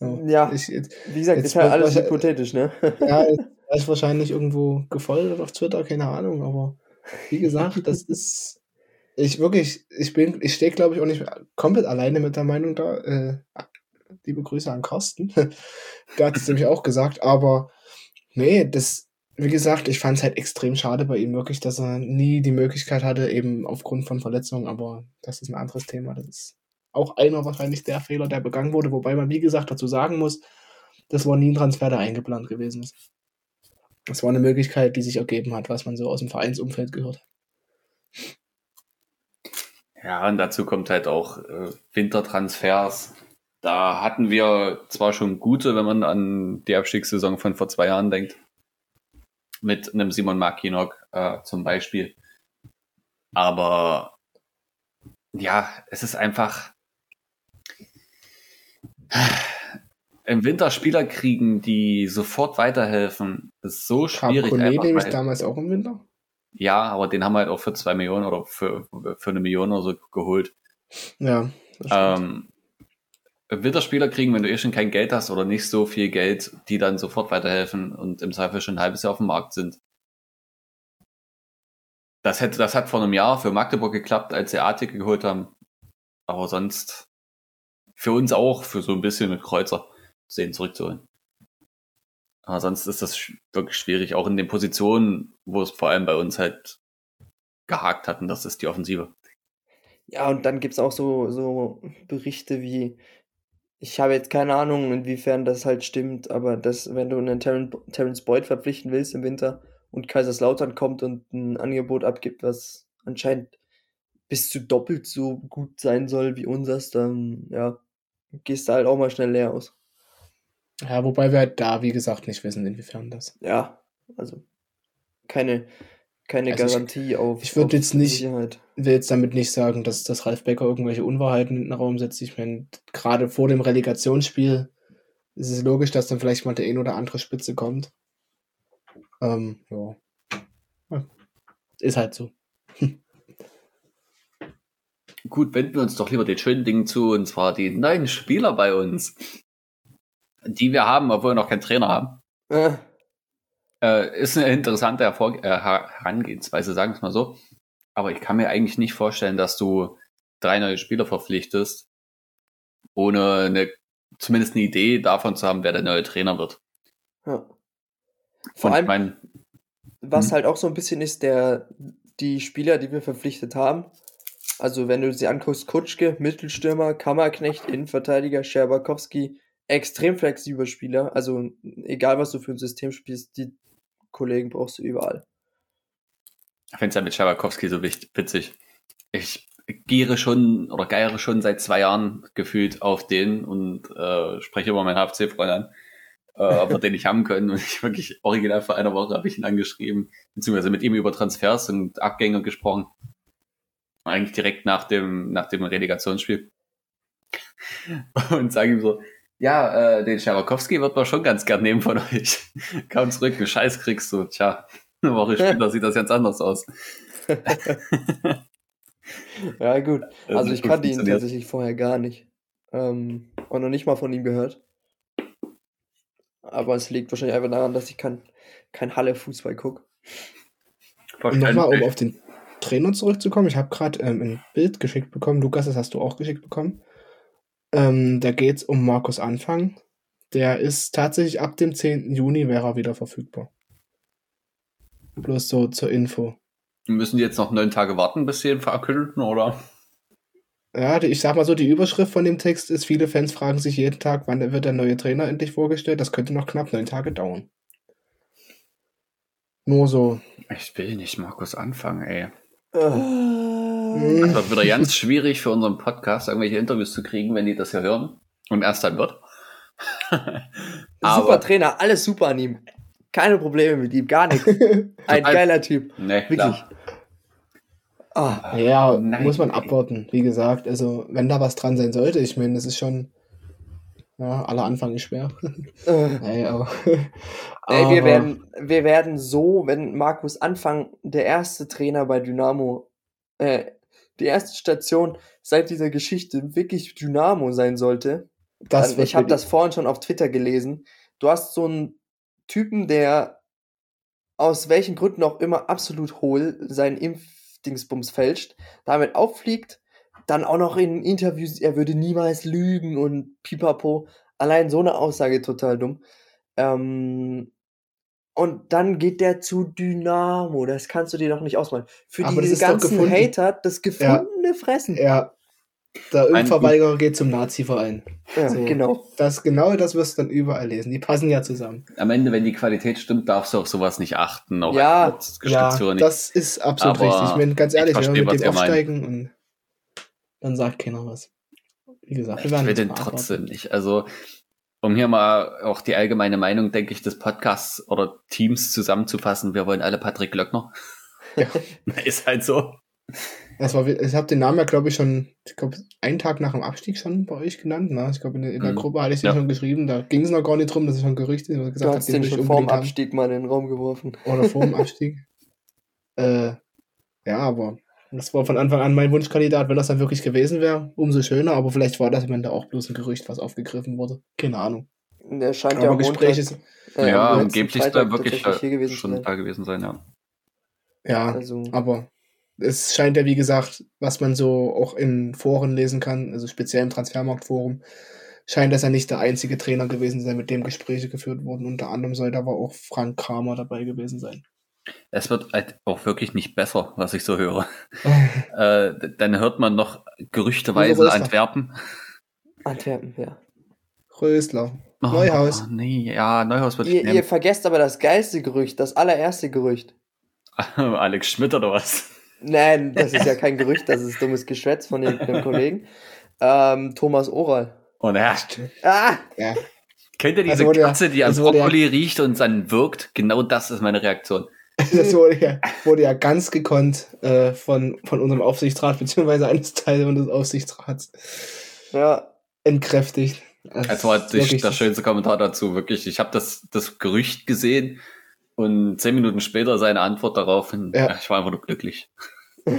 So, Ja. Ich, jetzt, Wie gesagt, Jetzt ist halt alles hypothetisch, ne? ja, ist wahrscheinlich irgendwo gefolgt auf Twitter, keine Ahnung, aber wie gesagt, das ist, ich wirklich, ich bin, ich stehe glaube ich auch nicht komplett alleine mit der Meinung da, äh, liebe Grüße an Carsten, der hat es nämlich auch gesagt, aber nee, das, wie gesagt, ich fand es halt extrem schade bei ihm wirklich, dass er nie die Möglichkeit hatte, eben aufgrund von Verletzungen, aber das ist ein anderes Thema, das ist auch einer wahrscheinlich der Fehler, der begangen wurde, wobei man, wie gesagt, dazu sagen muss, das war nie ein Transfer, der eingeplant gewesen ist. Das war eine Möglichkeit, die sich ergeben hat, was man so aus dem Vereinsumfeld gehört hat. Ja, und dazu kommt halt auch äh, Wintertransfers. Da hatten wir zwar schon gute, wenn man an die Abstiegssaison von vor zwei Jahren denkt, mit einem Simon Makinok äh, zum Beispiel. Aber ja, es ist einfach im Winter Spieler kriegen, die sofort weiterhelfen, ist so Kam schwierig. Kone einfach, nämlich weil- damals auch im Winter? ja, aber den haben wir halt auch für zwei Millionen oder für, für eine Million oder so geholt. Ja. das stimmt. Ähm, Winterspieler kriegen, wenn du eh schon kein Geld hast oder nicht so viel Geld, die dann sofort weiterhelfen und im Zweifel schon ein halbes Jahr auf dem Markt sind. Das, hätte, das hat vor einem Jahr für Magdeburg geklappt, als sie Artik geholt haben. Aber sonst für uns auch, für so ein bisschen mit Kreuzer, den zurückzuholen. Aber sonst ist das wirklich schwierig, auch in den Positionen, wo es vor allem bei uns halt gehakt hatten, das ist die Offensive. Ja, und dann gibt's auch so, so Berichte wie, ich habe jetzt keine Ahnung, inwiefern das halt stimmt, aber dass, wenn du einen Terren, Terrence Boyd verpflichten willst im Winter und Kaiserslautern kommt und ein Angebot abgibt, was anscheinend bis zu doppelt so gut sein soll wie unseres, dann, ja, gehst du halt auch mal schnell leer aus. Ja, wobei wir halt da, wie gesagt, nicht wissen, inwiefern das. Ja, also keine, keine Also ich- Garantie auf, ich würd auf jetzt nicht- Sicherheit. Ich will jetzt damit nicht sagen, dass, dass Ralf Becker irgendwelche Unwahrheiten in den Raum setzt. Ich meine, gerade vor dem Relegationsspiel ist es logisch, dass dann vielleicht mal der ein oder andere Spitze kommt. Ähm, ja. Ja. Ist halt so. Gut, wenden wir uns doch lieber den schönen Dingen zu, und zwar die neuen Spieler bei uns, die wir haben, obwohl wir noch keinen Trainer haben. Äh, Äh, ist eine interessante Erfolg äh, Her- Herangehensweise, sagen wir es mal so. Aber ich kann mir eigentlich nicht vorstellen, dass du drei neue Spieler verpflichtest, ohne eine, zumindest eine Idee davon zu haben, wer der neue Trainer wird. ja. Vor Und allem, ich mein, Was Mhm. halt auch so ein bisschen ist, der, die Spieler, die wir verpflichtet haben, also wenn du sie anguckst, Kutschke, Mittelstürmer, Kammerknecht, Innenverteidiger, Scherbakowski, extrem flexibler Spieler, also egal was du für ein System spielst, die Kollegen brauchst du überall. ich finde es ja mit Schabakowski so witzig. Ich giere schon oder geiere schon seit zwei Jahren gefühlt auf den und äh, spreche immer meinen HFC-Freund an. äh, ob wir den nicht haben können. Und ich wirklich original vor einer Woche habe ich ihn angeschrieben, beziehungsweise mit ihm über Transfers und Abgänge gesprochen. Eigentlich direkt nach dem, nach dem Relegationsspiel. Und sage ihm so, ja, äh, den Scherakowski wird man schon ganz gern nehmen von euch. Kaum zurück, einen Scheiß kriegst du. Tja, eine Woche später sieht das ganz anders aus. Ja, gut. Also hat ich kannte ihn tatsächlich vorher gar nicht. Ähm, und noch nicht mal von ihm gehört. Aber es liegt wahrscheinlich einfach daran, dass ich kein, kein Halle-Fußball gucke. Und nochmal, um auf den Trainer zurückzukommen. Ich habe gerade ähm, ein Bild geschickt bekommen. Lukas, das hast du auch geschickt bekommen. Ähm, da geht es um Markus Anfang. Der ist tatsächlich ab dem 10. Juni wäre er wieder verfügbar. Bloß so zur Info. Müssen die jetzt noch neun Tage warten, bis sie ihn verkünden, oder? Ja, ich sag mal so, die Überschrift von dem Text ist, viele Fans fragen sich jeden Tag, wann wird der neue Trainer endlich vorgestellt. Das könnte noch knapp neun Tage dauern. Nur so. Ich will nicht Markus anfangen, ey. Hm. Das wird wieder ganz schwierig für unseren Podcast, irgendwelche Interviews zu kriegen, wenn die das hier hören. Und erst dann wird. super Trainer, alles super an ihm. Keine Probleme mit ihm, gar nichts. Ein geiler Typ. Nee, Wirklich. Ah, Ja, Nein. muss man abwarten. Wie gesagt, also wenn da was dran sein sollte, ich meine, das ist schon. Ja, aller Anfang ist schwer. äh. Nee, aber, Ey, wir werden, wir werden so, wenn Markus Anfang der erste Trainer bei Dynamo, äh, die erste Station seit dieser Geschichte wirklich Dynamo sein sollte. das wird ich habe das vorhin schon auf Twitter gelesen. Du hast so einen Typen, der aus welchen Gründen auch immer absolut hohl seinen Impfdingsbums fälscht, damit auffliegt, dann auch noch in Interviews, er würde niemals lügen und pipapo. Allein so eine Aussage total dumm. Ähm, und dann geht der zu Dynamo. Das kannst du dir doch nicht ausmalen. Für Aber das diese ganzen gefunden. Hater das gefundene Fressen. Ja, der Impfverweigerer geht zum Nazi-Verein. Ja, So. genau. Das, genau das wirst du dann überall lesen. Die passen ja zusammen. Am Ende, wenn die Qualität stimmt, darfst du auf sowas nicht achten. Auch Ja. nicht. das ist absolut Aber richtig. Ich meine, ganz ehrlich, ich wenn verstehe, wir mit dem aufsteigen und dann sagt keiner was. Wie gesagt, wir Ich werden will jetzt den trotzdem nicht. Also, um hier mal auch die allgemeine Meinung, denke ich, des Podcasts oder Teams zusammenzufassen, wir wollen alle Patrick Glöckner. Ja. Ist halt so. Das war, ich habe den Namen ja, glaube ich, schon, ich glaube, einen Tag nach dem Abstieg schon bei euch genannt. Ne? Ich glaube, in, der- in der Mhm. Gruppe hatte ich den Ja. schon geschrieben. Da ging es noch gar nicht drum, das ist schon Gerüchte. wo Du gesagt hast hat, den ich schon vorm unbedingt haben. Abstieg mal in den Raum geworfen. Oder vor dem Abstieg. äh, ja, aber das war von Anfang an mein Wunschkandidat. Wenn das dann wirklich gewesen wäre, umso schöner. Aber vielleicht war das am Ende auch bloß ein Gerücht, was aufgegriffen wurde. Keine Ahnung. Der scheint Aber ja Montag, sind, äh, ja, angeblich da wirklich gewesen schon zu sein. da gewesen sein, ja. ja, Also, aber es scheint ja, wie gesagt, was man so auch in Foren lesen kann, also speziell im Transfermarktforum, scheint das ja nicht der einzige Trainer gewesen sein, mit dem Gespräche geführt wurden. Unter anderem soll da aber auch Frank Kramer dabei gewesen sein. Es wird halt auch wirklich nicht besser, was ich so höre. Äh, dann hört man noch gerüchteweise Rösler. Antwerpen. Antwerpen, ja. Rösler. Oh, Neuhaus. Nee, ja, Neuhaus wird Ihr, ihr vergesst aber das geilste Gerücht, das allererste Gerücht. Alex Schmidt oder was? Nein, das ist ja kein Gerücht, das ist dummes Geschwätz von irgendeinem Kollegen. Ähm, Thomas Oral. Und ja, Ah! Ja. kennt ihr diese Also Katze, die am wurde ja- Brokkoli riecht und dann wirkt? Genau das ist meine Reaktion. Das wurde ja, wurde ja ganz gekonnt äh, von, von unserem Aufsichtsrat, beziehungsweise eines Teils unseres Aufsichtsrats Ja, Das entkräftigt. war ist der, wirklich- der schönste Kommentar dazu, wirklich. Ich habe das, das Gerücht gesehen und zehn Minuten später seine Antwort darauf. Und, Ja. ja. Ich war einfach nur glücklich.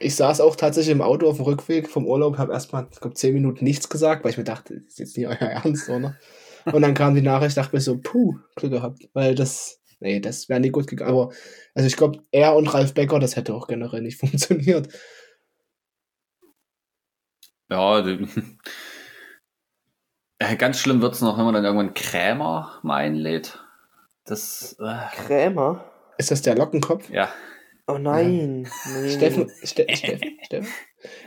Ich saß auch tatsächlich im Auto auf dem Rückweg vom Urlaub, habe erstmal, ich glaube, zehn Minuten nichts gesagt, weil ich mir dachte, das ist jetzt nicht euer Ernst, oder? Und dann kam die Nachricht, dachte mir so, puh, Glück gehabt, weil das, nee, das wäre nicht gut gegangen. Aber, also ich glaube, er und Ralf Becker, das hätte auch generell nicht funktioniert. Ja, die, Äh, ganz schlimm wird's noch, wenn man dann irgendwann Krämer mal einlädt. Das, äh, Krämer? Ist das der Lockenkopf? ja. Oh nein. Nee, Steffen, Ste Steffen, Steffen.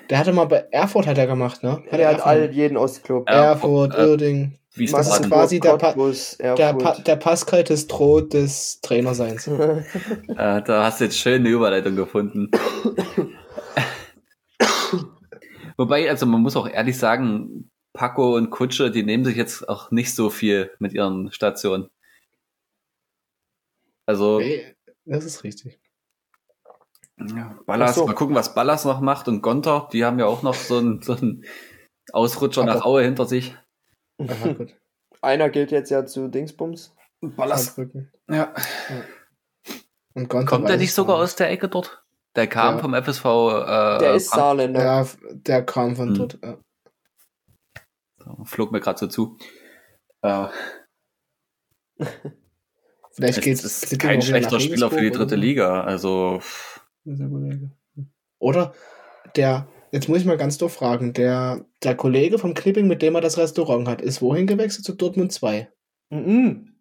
Der hatte mal bei Erfurt hat er gemacht, ne? nee. Der hat Erfurt? all, jeden Ostclub. Ja. Erfurt, äh, Uerding. Wie ist Das das ist quasi der Pa- Der, pa der Pascal des Droht des Trainerseins. Äh, da hast du jetzt schön eine Überleitung gefunden. Wobei, also man muss auch ehrlich sagen, Paco und Kutsche, die nehmen sich jetzt auch nicht so viel mit ihren Stationen. Also, Nee, das ist richtig. ja, Ballas, so. mal gucken, was Ballas noch macht und Gonter, die haben ja auch noch so einen, so einen Ausrutscher Aber- nach Aue hinter sich. Aha, gut. Einer gilt jetzt ja zu Dingsbums. Ballas, Saarbrücken. ja. Und Kommt der nicht ich sogar gar aus der Ecke dort? Der kam Ja. vom FSV. Äh, Der ist Saarländer. Ja, der kam von Hm. dort. Ja. Flog mir gerade so zu. Äh, Vielleicht es geht ist kein schlechter Spieler für die dritte Liga. Also, Oder der, jetzt muss ich mal ganz doof fragen, der, der Kollege vom Knipping, mit dem er das Restaurant hat, ist wohin gewechselt? Zu Dortmund 2, Mhm.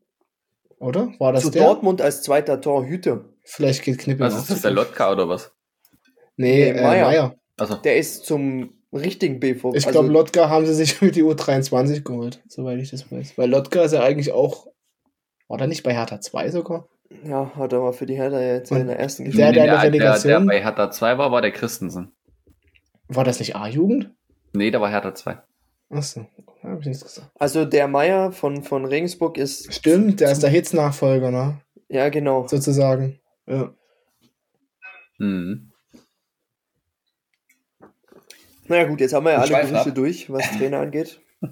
oder? War das Zu der? Dortmund als zweiter Torhüter. Vielleicht geht Knipping also ist das der. Lotka oder was? Nee, Nee, äh, Meier. Meier. Also, Der ist zum richtigen BV. Ich also, glaube, Lotka haben sie sich für die U23 geholt, soweit ich das weiß. Weil Lotka ist ja eigentlich auch, war der nicht bei Hertha 2 sogar? Ja, hat er mal für die Hertha jetzt Und in der ersten der, gespielt. der in der der, der, der bei Hertha 2 war, war der Christensen. War das nicht A-Jugend? Nee, der war Hertha 2. Achso, da hab ich nichts gesagt. Also der Meier von, von Regensburg ist. Stimmt, der ist der Hitz-Nachfolger, ne? Ja, genau. Sozusagen. Ja. Mhm. Naja, gut, jetzt haben wir ja alle Gerüchte durch, was Trainer angeht.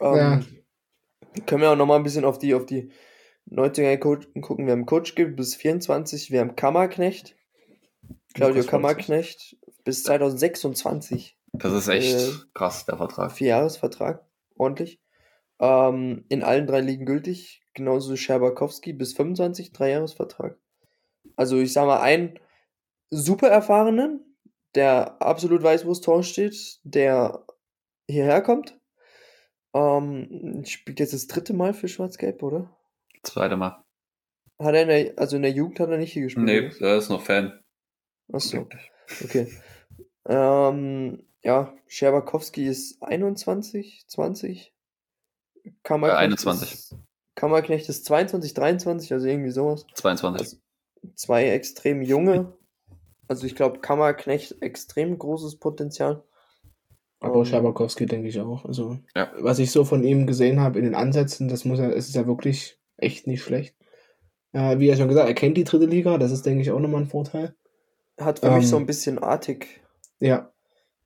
Ja. Ähm, Können wir auch noch mal ein bisschen auf die, auf die Neuzugänge Coach- gucken. Wir haben Coach Gibb bis 24, wir haben Kammerknecht. Claudio. Kammerknecht bis 2026. Das ist echt Äh, krass, der Vertrag. Vierjahresvertrag, ordentlich. Ähm, in allen drei Ligen gültig. Genauso Scherbakowski bis 25, Dreijahresvertrag. Also ich sag mal, einen super erfahrenen, der absolut weiß, wo das Tor steht, der hierher kommt. Ähm, spielt jetzt das dritte Mal für Schwarz-Gelb, oder? Zweite Mal. Hat er in der, also in der Jugend hat er nicht hier gespielt. Nee, der ist noch Fan. Achso, okay. Ähm, ja, Scherbakowski ist 21, 20. Kammerknecht Äh, 21. Ist, Kammerknecht ist 22, 23, also irgendwie sowas. 22. Also zwei extrem junge. Also ich glaube, Kammerknecht extrem großes Potenzial. Aber Ähm, Scherbatowski denke ich auch. Also, Ja. was ich so von ihm gesehen habe in den Ansätzen, das muss er, es ist ja wirklich echt nicht schlecht. Äh, wie er schon gesagt, er kennt die dritte Liga, das ist, denke ich, auch nochmal ein Vorteil. Hat für ähm, mich so ein bisschen artig. Ja.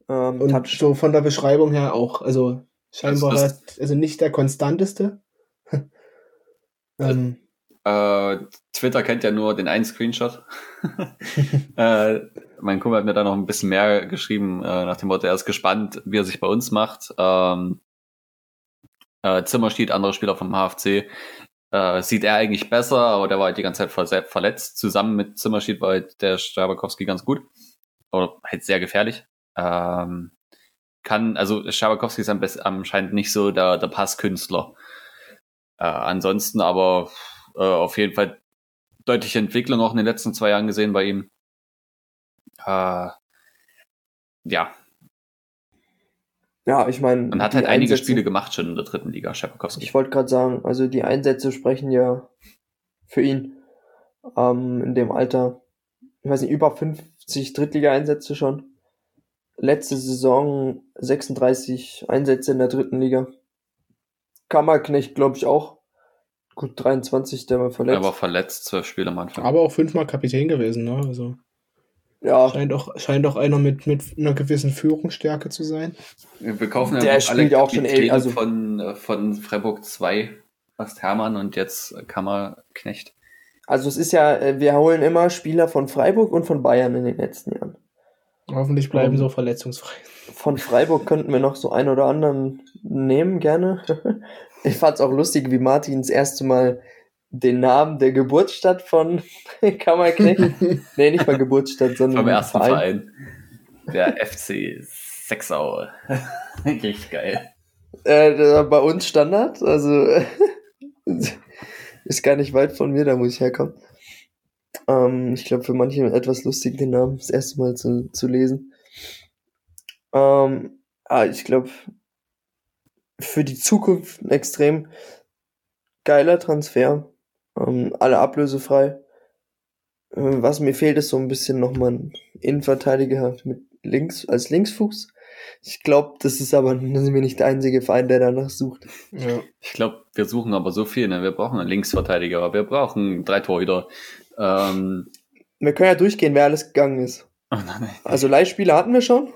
Ähm, Und Touch. so von der Beschreibung her auch. Also scheinbar Das also nicht der konstanteste. ähm, Äh, Twitter kennt ja nur den einen Screenshot. äh, mein Kumpel hat mir da noch ein bisschen mehr geschrieben, äh, nach dem Motto, er ist gespannt, wie er sich bei uns macht. Ähm, äh, Zimmerstedt, anderer Spieler vom HFC, äh, sieht er eigentlich besser, aber der war halt die ganze Zeit ver verletzt. Zusammen mit Zimmerstedt war halt der Stabakowski ganz gut. Oder halt sehr gefährlich. Ähm, kann, also Stabakowski ist am besten, anscheinend nicht so der, der Passkünstler. Äh, ansonsten aber äh, auf jeden Fall deutliche Entwicklung auch in den letzten zwei Jahren gesehen bei ihm. Äh, ja, Ja, ich meine. man hat halt einige Einsätze- Spiele gemacht schon in der dritten Liga, Schepakowski. Ich wollte gerade sagen, also die Einsätze sprechen ja für ihn ähm, in dem Alter. Ich weiß nicht, über 50 Drittliga-Einsätze schon. Letzte Saison 36 Einsätze in der dritten Liga. Kammerknecht, glaube ich, auch. Gut, 23, der war verletzt. Er war verletzt, zwölf Spiele am Anfang. aber auch fünfmal Kapitän gewesen, ne? Also ja, scheint auch, scheint auch einer mit, mit einer gewissen Führungsstärke zu sein. Wir kaufen Der ja spielt auch schon ey, also- von, äh, von Freiburg 2, Ast Hermann und jetzt Kammerknecht. Also es ist ja, äh, wir holen immer Spieler von Freiburg und von Bayern in den letzten Jahren. Hoffentlich bleiben Um, so verletzungsfrei. Von Freiburg könnten wir noch so einen oder anderen nehmen, gerne. Ich fand's auch lustig, wie Martin das erste Mal den Namen der Geburtsstadt von Kammerknecht, nee, nicht mal Geburtsstadt, sondern Vom ersten Verein. Verein. Der FC Sechsau. Richtig geil. Äh, bei uns Standard, also ist gar nicht weit von mir, da muss ich herkommen. Ähm, ich glaube, für manche etwas lustig, den Namen das erste Mal zu, zu lesen. Ähm, ah, ich glaube, für die Zukunft ein extrem geiler Transfer. Ähm, alle ablösefrei. Äh, was mir fehlt, ist so ein bisschen nochmal ein Innenverteidiger mit links, als Linksfuß. Ich glaube, das ist aber das sind wir nicht der einzige Verein, der danach sucht. Ja. Ich glaube, wir suchen aber so viel. Ne? Wir brauchen einen Linksverteidiger, wir brauchen drei Torhüter. Ähm, Wir können ja durchgehen, wer alles gegangen ist. oh nein, Also Leihspieler hatten wir schon.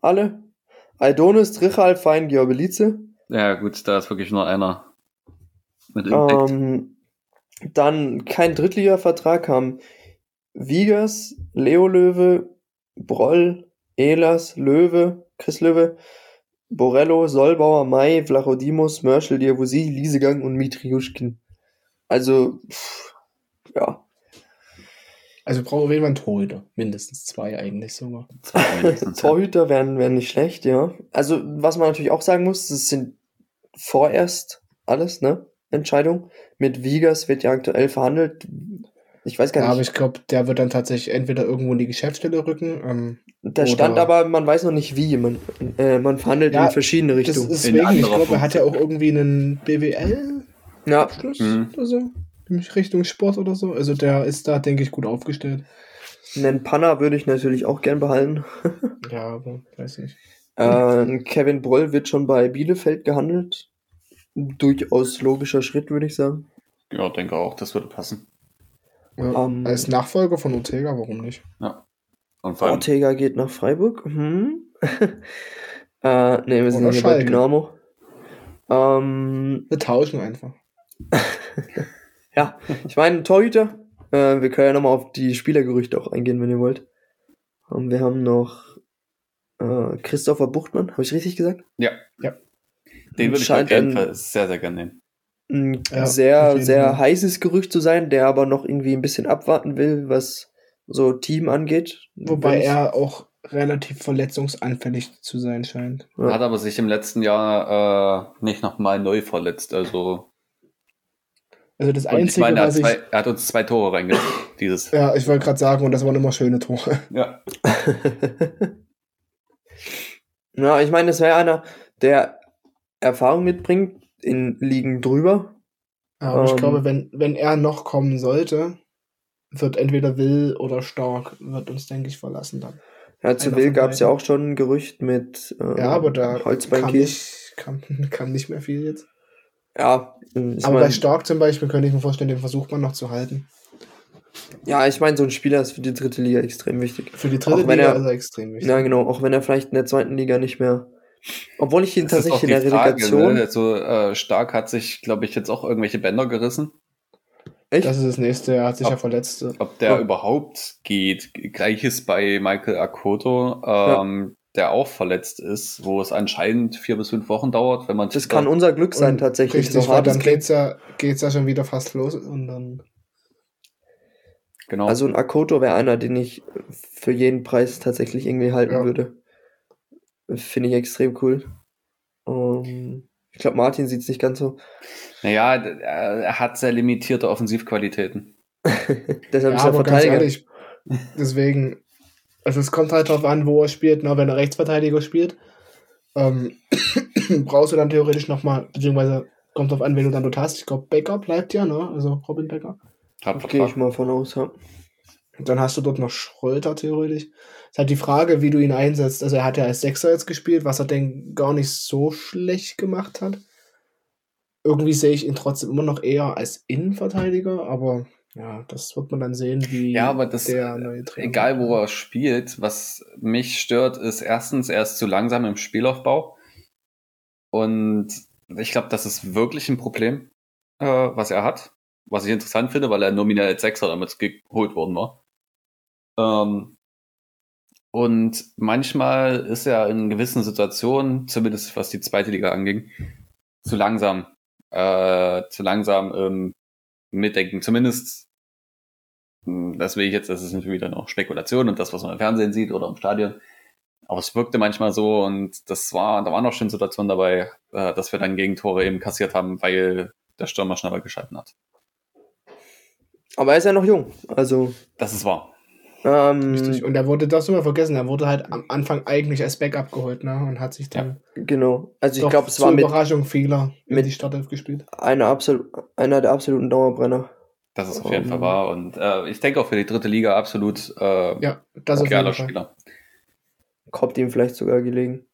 Alle. Aldonis, Trichal, Fein, Georbelize. ja gut, da ist wirklich nur einer mit Impact. Ähm, dann kein Drittliga-Vertrag haben Wiegers, Leo Löwe, Broll, Elas, Löwe, Chris Löwe, Borello, Solbauer, Mai, Vlachodimos, Mörschel, Diabusi, Liesegang und Mitriuschkin. Also, pff, ja. Also brauchen wir jemanden Torhüter. Mindestens zwei eigentlich sogar. Torhüter wären, wären nicht schlecht, ja. Also, was man natürlich auch sagen muss, das sind vorerst alles, ne? Entscheidung. Mit Wiegers wird ja aktuell verhandelt. Ich weiß gar Ja, nicht. aber ich glaube, der wird dann tatsächlich entweder irgendwo in die Geschäftsstelle rücken. Ähm, Da stand aber, man weiß noch nicht wie. Man, äh, man verhandelt Ja, in verschiedene das Richtungen. deswegen, ich glaube, er hat ja auch irgendwie einen BWL-Abschluss Ja, Mhm. oder so. Richtung Sport oder so. Also der ist da, denke ich, gut aufgestellt. einen Panna würde ich natürlich auch gern behalten. Ja, aber weiß nicht. Äh, Kevin Broll wird schon bei Bielefeld gehandelt. Durchaus logischer Schritt, würde ich sagen. Ja, denke auch, das würde passen. Ja, Ähm, als Nachfolger von Ortega, warum nicht? Und allem, Ortega geht nach Freiburg. Hm. äh, ne, wir sind Oder hier bei. Dynamo. Ähm, Wir tauschen einfach. ja, ich meine, Torhüter. Äh, wir können ja nochmal auf die Spielergerüchte auch eingehen, wenn ihr wollt. Ähm, wir haben noch äh, Christopher Buchtmann, habe ich richtig gesagt? ja. Ja. Den würde ich auf jeden Fall sehr, sehr gerne nehmen. Ein Ja, auf sehr, sehr Fall. heißes Gerücht zu sein, der aber noch irgendwie ein bisschen abwarten will, was so Team angeht. Wobei Wenn er auch relativ verletzungsanfällig zu sein scheint. Ja. Hat aber sich im letzten Jahr äh, nicht nochmal neu verletzt. Also Also das und ich Einzige, meine, er hat, was ich. zwei, er hat uns zwei Tore reingebracht. Dieses. Ja, ich wollte gerade sagen, und das waren immer schöne Tore. Ja. ja, ich meine, es wäre einer, der Erfahrung mitbringt in Ligen drüber. Aber ich Ähm. glaube, wenn, wenn er noch kommen sollte, wird entweder Will oder Stark, wird uns, denke ich, verlassen dann. Ja, zu Einer Will gab es ja auch schon ein Gerücht mit äh, Ja, aber da kam Holzbein nicht, kam, kam nicht mehr viel jetzt. Ja, ich aber mein, bei Stark zum Beispiel könnte ich mir vorstellen, den versucht man noch zu halten. ja, ich meine, so ein Spieler ist für die dritte Liga extrem wichtig. Für die dritte Liga er- ist er extrem wichtig. Ja, genau, auch wenn er vielleicht in der zweiten Liga nicht mehr. Obwohl ich ihn Das tatsächlich in der Frage, Relegation. ne? Also äh, Stark hat sich, glaube ich, jetzt auch irgendwelche Bänder gerissen. Echt? Das ist das nächste, er hat sich Ob- ja verletzt. Ob der Ja. überhaupt geht. Gleiches bei Michael Akoto, ähm, der auch verletzt ist, wo es anscheinend vier bis fünf Wochen dauert, wenn man Das kann unser Glück sein, tatsächlich. Richtig, so weil hart es dann geht's ja, geht's ja schon wieder fast los und dann. genau. Also ein Akoto wäre einer, den ich für jeden Preis tatsächlich irgendwie halten Ja. würde. Finde ich extrem cool. Ähm, ich glaube, Martin sieht es nicht ganz so. naja, d- er hat sehr limitierte Offensivqualitäten. Deshalb Ja, ist er Verteidiger. ehrlich, deswegen, also es kommt halt drauf an, wo er spielt. Na, wenn er Rechtsverteidiger spielt, ähm, brauchst du dann theoretisch nochmal, beziehungsweise kommt drauf an, wen du dann dort hast. Ich glaube, Becker bleibt ja, ne? Also Robin Becker. Gehe ich mal von aus. Ja. Und dann hast du dort noch Schröter theoretisch. Ist halt die Frage, wie du ihn einsetzt. Also er hat ja als Sechser jetzt gespielt, was er denn gar nicht so schlecht gemacht hat. Irgendwie sehe ich ihn trotzdem immer noch eher als Innenverteidiger, aber ja, das wird man dann sehen, wie Ja, aber das, der neue Trainer. egal wo er spielt, was mich stört, ist erstens, er ist zu langsam im Spielaufbau. Und ich glaube, das ist wirklich ein Problem, äh, was er hat. Was ich interessant finde, weil er nominell als Sechser damit geholt worden war. Ähm, und manchmal ist er in gewissen Situationen, zumindest was die zweite Liga anging, zu langsam. Äh, zu langsam im Mitdenken. Zumindest hm, das will ich jetzt, das ist natürlich wieder noch Spekulation und das, was man im Fernsehen sieht oder im Stadion. Aber es wirkte manchmal so und das war, da waren auch schon Situationen dabei, äh, dass wir dann Gegentore eben kassiert haben, weil der Stürmer schneller geschalten hat. Aber er ist ja noch jung. Also, Das ist wahr. Ähm, Richtig. Und er wurde, das immer vergessen, er wurde halt am Anfang eigentlich als Backup geholt, ne? Und hat sich dann genau. Also ich glaube, es war mit Überraschung Fehler mit- die Startelf gespielt. einer, absolut, einer der absoluten Dauerbrenner. Das ist auf jeden Um, Fall wahr. Und äh, ich denke auch für die dritte Liga absolut äh, Ja, das auf geiler jeden Fall. Spieler. Kommt ihm vielleicht sogar gelegen.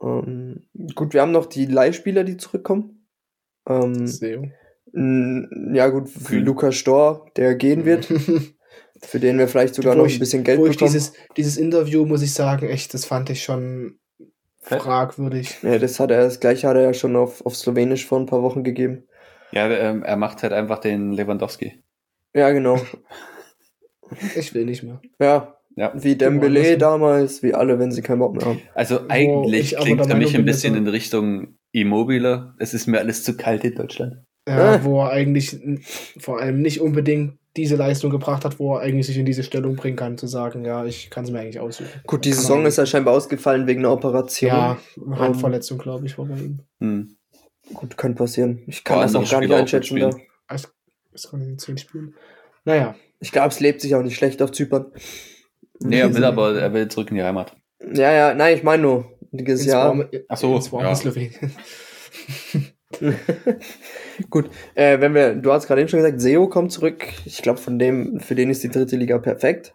Ähm, gut, wir haben noch die Leihspieler, die zurückkommen. Ähm, Seo. ja, gut, für Kühn. Lukas Storr, der gehen wird, für den wir vielleicht sogar noch ich- ein bisschen Geld Wo ich bekommen. dieses, dieses Interview, muss ich sagen, echt, das fand ich schon fragwürdig. Ja, das hat er, das gleiche hat er ja schon auf, auf Slowenisch vor ein paar Wochen gegeben. Ja, ähm, er macht halt einfach den Lewandowski. Ja, genau. Ich will nicht mehr. Ja, Ja. wie Dembele damals, wie alle, wenn sie keinen Bock mehr haben. Also eigentlich ich aber klingt für mich ein bisschen in Richtung Immobile. Es ist mir alles zu kalt in Deutschland. Ja, Ah. wo er eigentlich vor allem nicht unbedingt diese Leistung gebracht hat, wo er eigentlich sich in diese Stellung bringen kann, zu sagen, ja, ich kann es mir eigentlich aussuchen. Gut, die Kann Saison ist ja scheinbar ausgefallen wegen einer Operation. Ja, eine Handverletzung, glaube ich, war bei ihm. Hm. Gut, kann passieren. Ich kann Boah, das auch gar nicht einschätzen. Da. Es, es konnte in zehn Spielen. Naja, Ich glaube, es lebt sich auch nicht schlecht auf Zypern. Nee, er will aber, er will zurück in die Heimat. Ja, ja, nein, ich meine nur, dieses Jahr. warme, Ach so, ins warme ja. Slowenien. Gut, äh, wenn wir, du hast gerade eben schon gesagt, Seo kommt zurück. Ich glaube, von dem, für den ist die dritte Liga perfekt.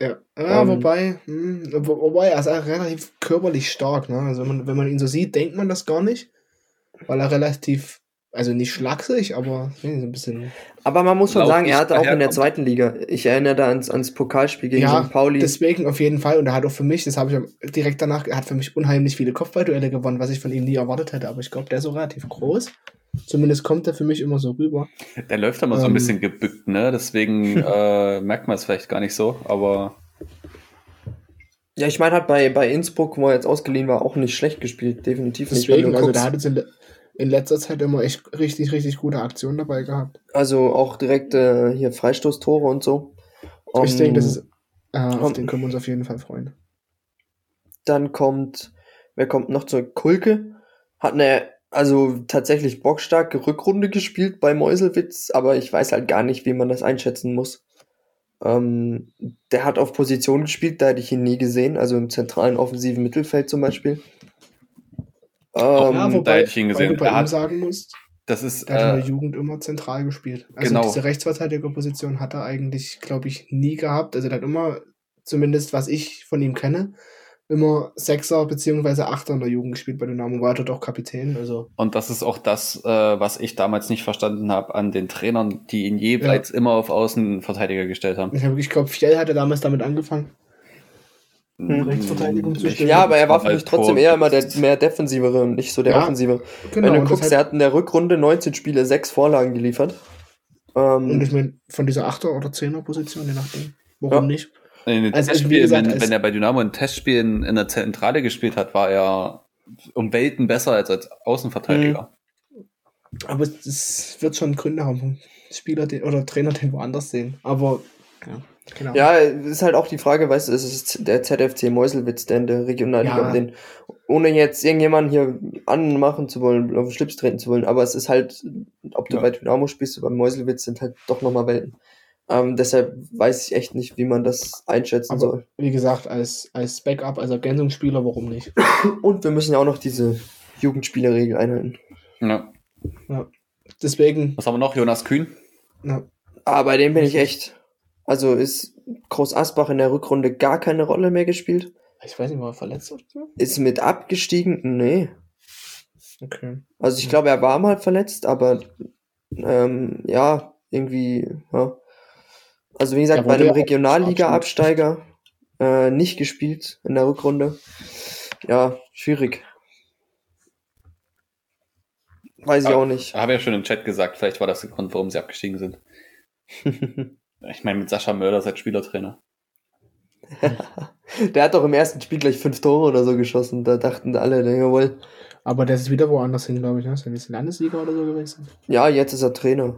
Ja, ja Ähm, wobei, hm, wo- wobei, er ist auch relativ körperlich stark, ne? Also wenn man, wenn man ihn so sieht, denkt man das gar nicht. Weil er relativ, also nicht schlaksig, aber so ein bisschen. Aber man muss schon sagen, er hatte auch in der zweiten Liga. Ich erinnere da ans, ans Pokalspiel gegen Ja, St. Pauli. Deswegen auf jeden Fall. Und er hat auch für mich, das habe ich direkt danach, er hat für mich unheimlich viele Kopfballduelle gewonnen, was ich von ihm nie erwartet hätte. Aber ich glaube, der ist so relativ groß. Zumindest kommt er für mich immer so rüber. Der läuft immer so ein Ähm. bisschen gebückt, ne? Deswegen äh, merkt man es vielleicht gar nicht so, aber ja, ich meine, hat bei, bei Innsbruck, wo er jetzt ausgeliehen war, auch nicht schlecht gespielt. Definitiv nicht. Deswegen, also guckst. der hat jetzt in, le- in letzter Zeit immer echt richtig, richtig gute Aktionen dabei gehabt. Also auch direkt äh, hier Freistoßtore und so. ich Ähm, denke, das ist, äh, auf um, den können wir uns auf jeden Fall freuen. Dann kommt, wer kommt noch zurück? Kulke. Hat eine, also tatsächlich bockstarke Rückrunde gespielt bei Meuselwitz, aber ich weiß halt gar nicht, wie man das einschätzen muss. Ähm, der hat auf Position gespielt, da hätte ich ihn nie gesehen, also im zentralen offensiven Mittelfeld zum Beispiel. Ähm, Ja, ihn weil gesehen. du bei Er ihm hat- sagen musst, das ist der hat in äh, der Jugend immer zentral gespielt. Also genau. diese Rechtsverteidigerposition hat er eigentlich, glaube ich, nie gehabt. Also der hat immer, zumindest was ich von ihm kenne, immer Sechser beziehungsweise Achter in der Jugend gespielt bei Dynamo, war dort auch Kapitän. Also und das ist auch das, äh, was ich damals nicht verstanden habe an den Trainern, die ihn jeweils immer auf Außenverteidiger gestellt haben. ich, hab- ich glaube, Fjell hatte damals damit angefangen. Hm. Rechtsverteidigung zu stellen. ja, aber er war für Halt mich trotzdem vor- eher immer der mehr defensivere und nicht so der Ja, offensive. Genau, Wenn du und guckst, er hat in der Rückrunde 19 Spiele, 6 Vorlagen geliefert. Und Ähm, ich meine, von dieser Achter- oder Zehner-Position, je nachdem. Warum Ja. nicht? In Also, wie Testspielen, gesagt, wenn, wenn er bei Dynamo ein Testspiel in, in der Zentrale gespielt hat, war er um Welten besser als als Außenverteidiger. Aber es wird schon Gründe haben, Spieler den, oder Trainer den woanders sehen. Aber ja, genau. Ja, es ist halt auch die Frage, weißt du, es ist der ZFC Meuselwitz, der in der Regionalliga, Ja. um den, ohne jetzt irgendjemanden hier anmachen zu wollen, auf den Schlips treten zu wollen, aber es ist halt, ob du Ja. bei Dynamo spielst oder bei Meuselwitz, sind halt doch nochmal Welten. Ähm, deshalb weiß ich echt nicht, wie man das einschätzen Aber soll. wie gesagt, als, als Backup, als Ergänzungsspieler, warum nicht? Und wir müssen ja auch noch diese Jugendspielerregel einhalten. Ja. Deswegen, Was haben wir noch? Jonas Kühn? ja, Aber bei dem bin ich echt, also ist Groß Asbach in der Rückrunde gar keine Rolle mehr gespielt? ich weiß nicht, war er verletzt oder so? Ist mit abgestiegen? Nee. Okay. Also ich glaube, er war mal verletzt, aber ähm, ja, irgendwie, ja. Also wie gesagt, bei einem Regionalliga-Absteiger äh, nicht gespielt in der Rückrunde. Ja, schwierig. Weiß ich Ah. auch nicht. Habe ja schon im Chat gesagt, vielleicht war das der Grund, warum sie abgestiegen sind. Ich meine, mit Sascha Mörder als Spielertrainer. Der hat doch im ersten Spiel gleich fünf Tore oder so geschossen. Da dachten alle, jawohl. Aber der ist wieder woanders hin, glaube ich. Ne? Ist er nicht Landesliga oder so gewesen? Ja, jetzt ist er Trainer,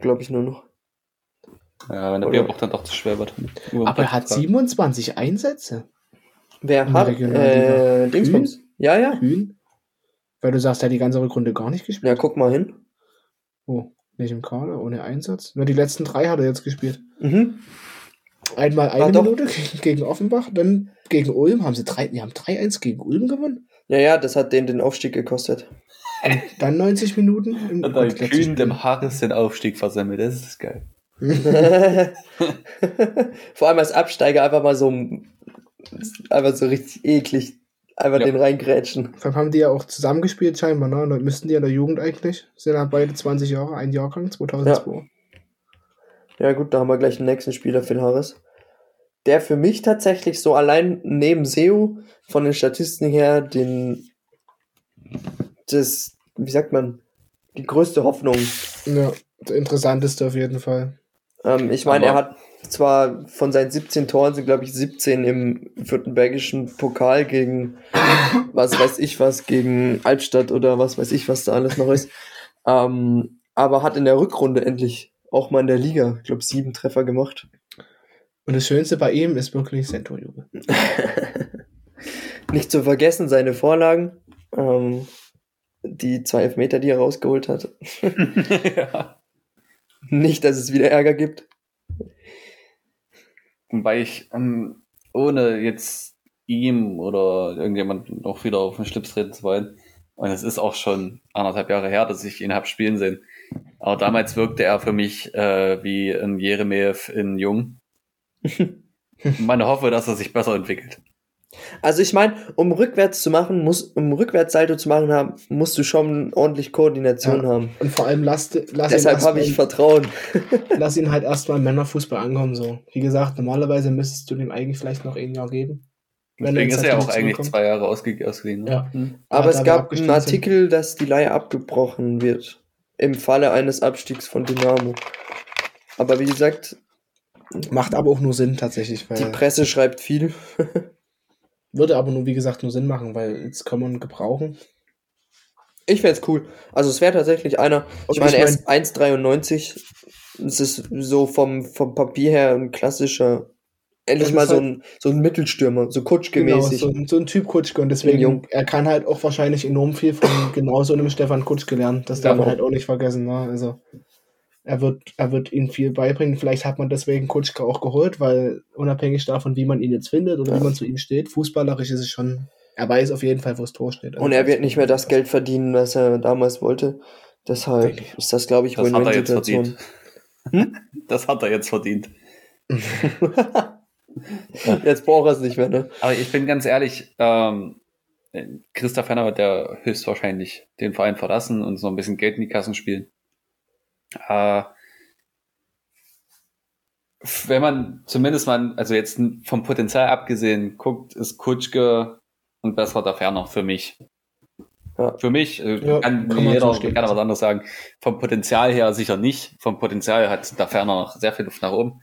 glaube ich nur noch. Ja, wenn der Bierbauch dann doch zu schwer wird. Aber er hat Platz zu fragen. 27 Einsätze. Wer hat? Äh, Dingsbums. Ja, ja. Kühn. Weil du sagst, er hat die ganze Rückrunde gar nicht gespielt. Ja, guck mal hin. Oh, nicht im Kader, ohne Einsatz. Nur die letzten drei hat er jetzt gespielt. Mhm. Einmal eine Ah. Minute gegen, gegen Offenbach, dann gegen Ulm haben sie drei, die haben 3-1 gegen Ulm gewonnen. Ja, ja, das hat den den Aufstieg gekostet. Und dann 90 Minuten. Im, Und dann Kühn dem Harris den Aufstieg versemmelt. Das ist geil. Vor allem als Absteiger einfach mal so einfach so richtig eklig Einfach Ja. den reingrätschen. Vor allem haben die ja auch zusammengespielt scheinbar, ne? Da müssten die in der Jugend eigentlich. Sind ja beide 20 Jahre, ein Jahrgang, 2002. Ja, gut, da haben wir gleich den nächsten Spieler, Phil Harris. Der für mich tatsächlich so allein neben Seu von den Statistiken her den, das, wie sagt man, die größte Hoffnung. Ja. der interessanteste auf jeden Fall. Ähm, ich meine, er hat zwar von seinen 17 Toren sind, glaube ich, 17 im württembergischen Pokal gegen was weiß ich was, gegen Albstadt oder was weiß ich, was da alles noch ist. Ähm, aber hat in der Rückrunde endlich auch mal in der Liga, ich glaube, sieben Treffer gemacht. Und das Schönste bei ihm ist wirklich sein Torjubel. Nicht zu vergessen, seine Vorlagen. Ähm, die zwei Elfmeter, die er rausgeholt hat. ja. Nicht, dass es wieder Ärger gibt. Wobei ich, ähm, ohne jetzt ihm oder irgendjemand noch wieder auf den Schlips treten zu wollen, und es ist auch schon anderthalb Jahre her, dass ich ihn hab spielen sehen. Aber damals wirkte er für mich äh, wie ein Jeremejew in Jung. Man hoffe, dass er sich besser entwickelt. Also ich meine, um rückwärts zu machen, muss, um Rückwärtssalto zu machen haben, musst du schon ordentlich Koordination Ja. haben. Und vor allem lass, lass, Deshalb ihn, habe ich Vertrauen. lass ihn halt erstmal im Männerfußball ankommen. So. Wie gesagt, normalerweise müsstest du dem eigentlich vielleicht noch ein Jahr geben. Deswegen ist er halt auch eigentlich zwei Jahre ausge ausgeliehen. Ne? Ja. Aber da es gab einen sind. Artikel, dass die Leihe abgebrochen wird. Im Falle eines Abstiegs von Dynamo. Aber wie gesagt, Macht aber auch nur Sinn tatsächlich, weil die Presse schreibt viel. würde aber nur, wie gesagt, nur Sinn machen, weil jetzt kann man gebrauchen. Ich fände es cool. Also es wäre tatsächlich einer, Und ich meine, ich er ist 1,93. Es ist so vom, vom Papier her ein klassischer, endlich mal ist so, halt- ein, so ein Mittelstürmer, so Genau, Kutschke-mäßig. so, ein- so ein Typ Kutschke und deswegen, Jung. er kann halt auch wahrscheinlich enorm viel von genau so einem Stefan Kutschke lernen. Das darf Genau. man halt auch nicht vergessen. Ne? Also er wird, er wird ihm viel beibringen. Vielleicht hat man deswegen Kutschke auch geholt, weil unabhängig davon, wie man ihn jetzt findet oder Ja. wie man zu ihm steht, fußballerisch ist es schon, er weiß auf jeden Fall, wo das Tor steht. Also Und er wird nicht mehr das Geld verdienen, was er damals wollte. Deshalb ist das, glaube ich, Das hat er jetzt verdient. Das hat er jetzt verdient. Jetzt braucht er es nicht mehr, ne? Aber ich bin ganz ehrlich, ähm, Christoph Henner wird ja höchstwahrscheinlich den Verein verlassen und so ein bisschen Geld in die Kassen spielen. Äh, wenn man zumindest mal, also jetzt vom Potenzial abgesehen guckt, ist Kutschke ein besserer Ferner für mich. Ja. Für mich, äh, Ja, kann, kann jeder kann was anderes sagen. Vom Potenzial her sicher nicht. Vom Potenzial hat der Ferner noch sehr viel Luft nach oben.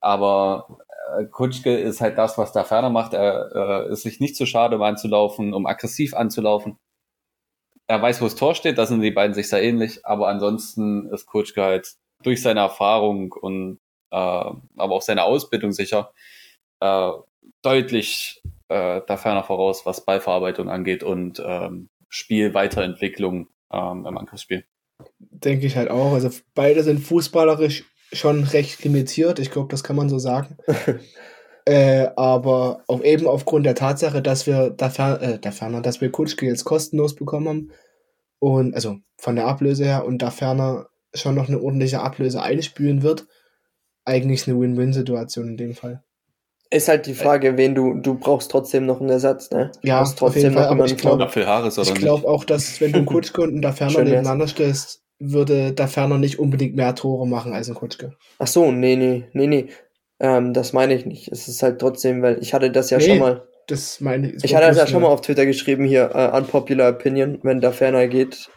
Aber äh, Kutschke ist halt das, was der Ferner macht. Er äh, ist sich nicht zu schade, um anzulaufen, um aggressiv anzulaufen. Er weiß, wo das Tor steht, da sind die beiden sich sehr ähnlich, aber ansonsten ist Kutschke halt durch seine Erfahrung und äh, aber auch seine Ausbildung sicher äh, deutlich äh, da ferner voraus, was Ballverarbeitung angeht und ähm, Spielweiterentwicklung ähm, im Angriffsspiel. Denke ich halt auch. Also beide sind fußballerisch schon recht limitiert. Ich glaube, das kann man so sagen. äh, aber auch eben aufgrund der Tatsache, dass wir da Fer äh, der Ferner, dass wir Kutschke jetzt kostenlos bekommen haben und also von der Ablöse her und da Ferner schon noch eine ordentliche Ablöse einspülen wird, eigentlich eine Win-Win-Situation in dem Fall. Ist halt die Frage, wen du, du brauchst trotzdem noch einen Ersatz, ne? Du Ja, brauchst auf jeden Fall, aber ich jemanden glaub- glaube auch, dass wenn du einen Kutschke und einen da Ferner Schön wär's. nebeneinander stellst, würde da Ferner nicht unbedingt mehr Tore machen als ein Kutschke. Ach so, nee, nee, nee, nee. Ähm, das meine ich nicht. Es ist halt trotzdem, weil ich hatte das ja Nee, schon mal. Das meine ich. Ich hatte das ja schon mal auf Twitter geschrieben hier, äh, unpopular opinion. Wenn da ferner geht,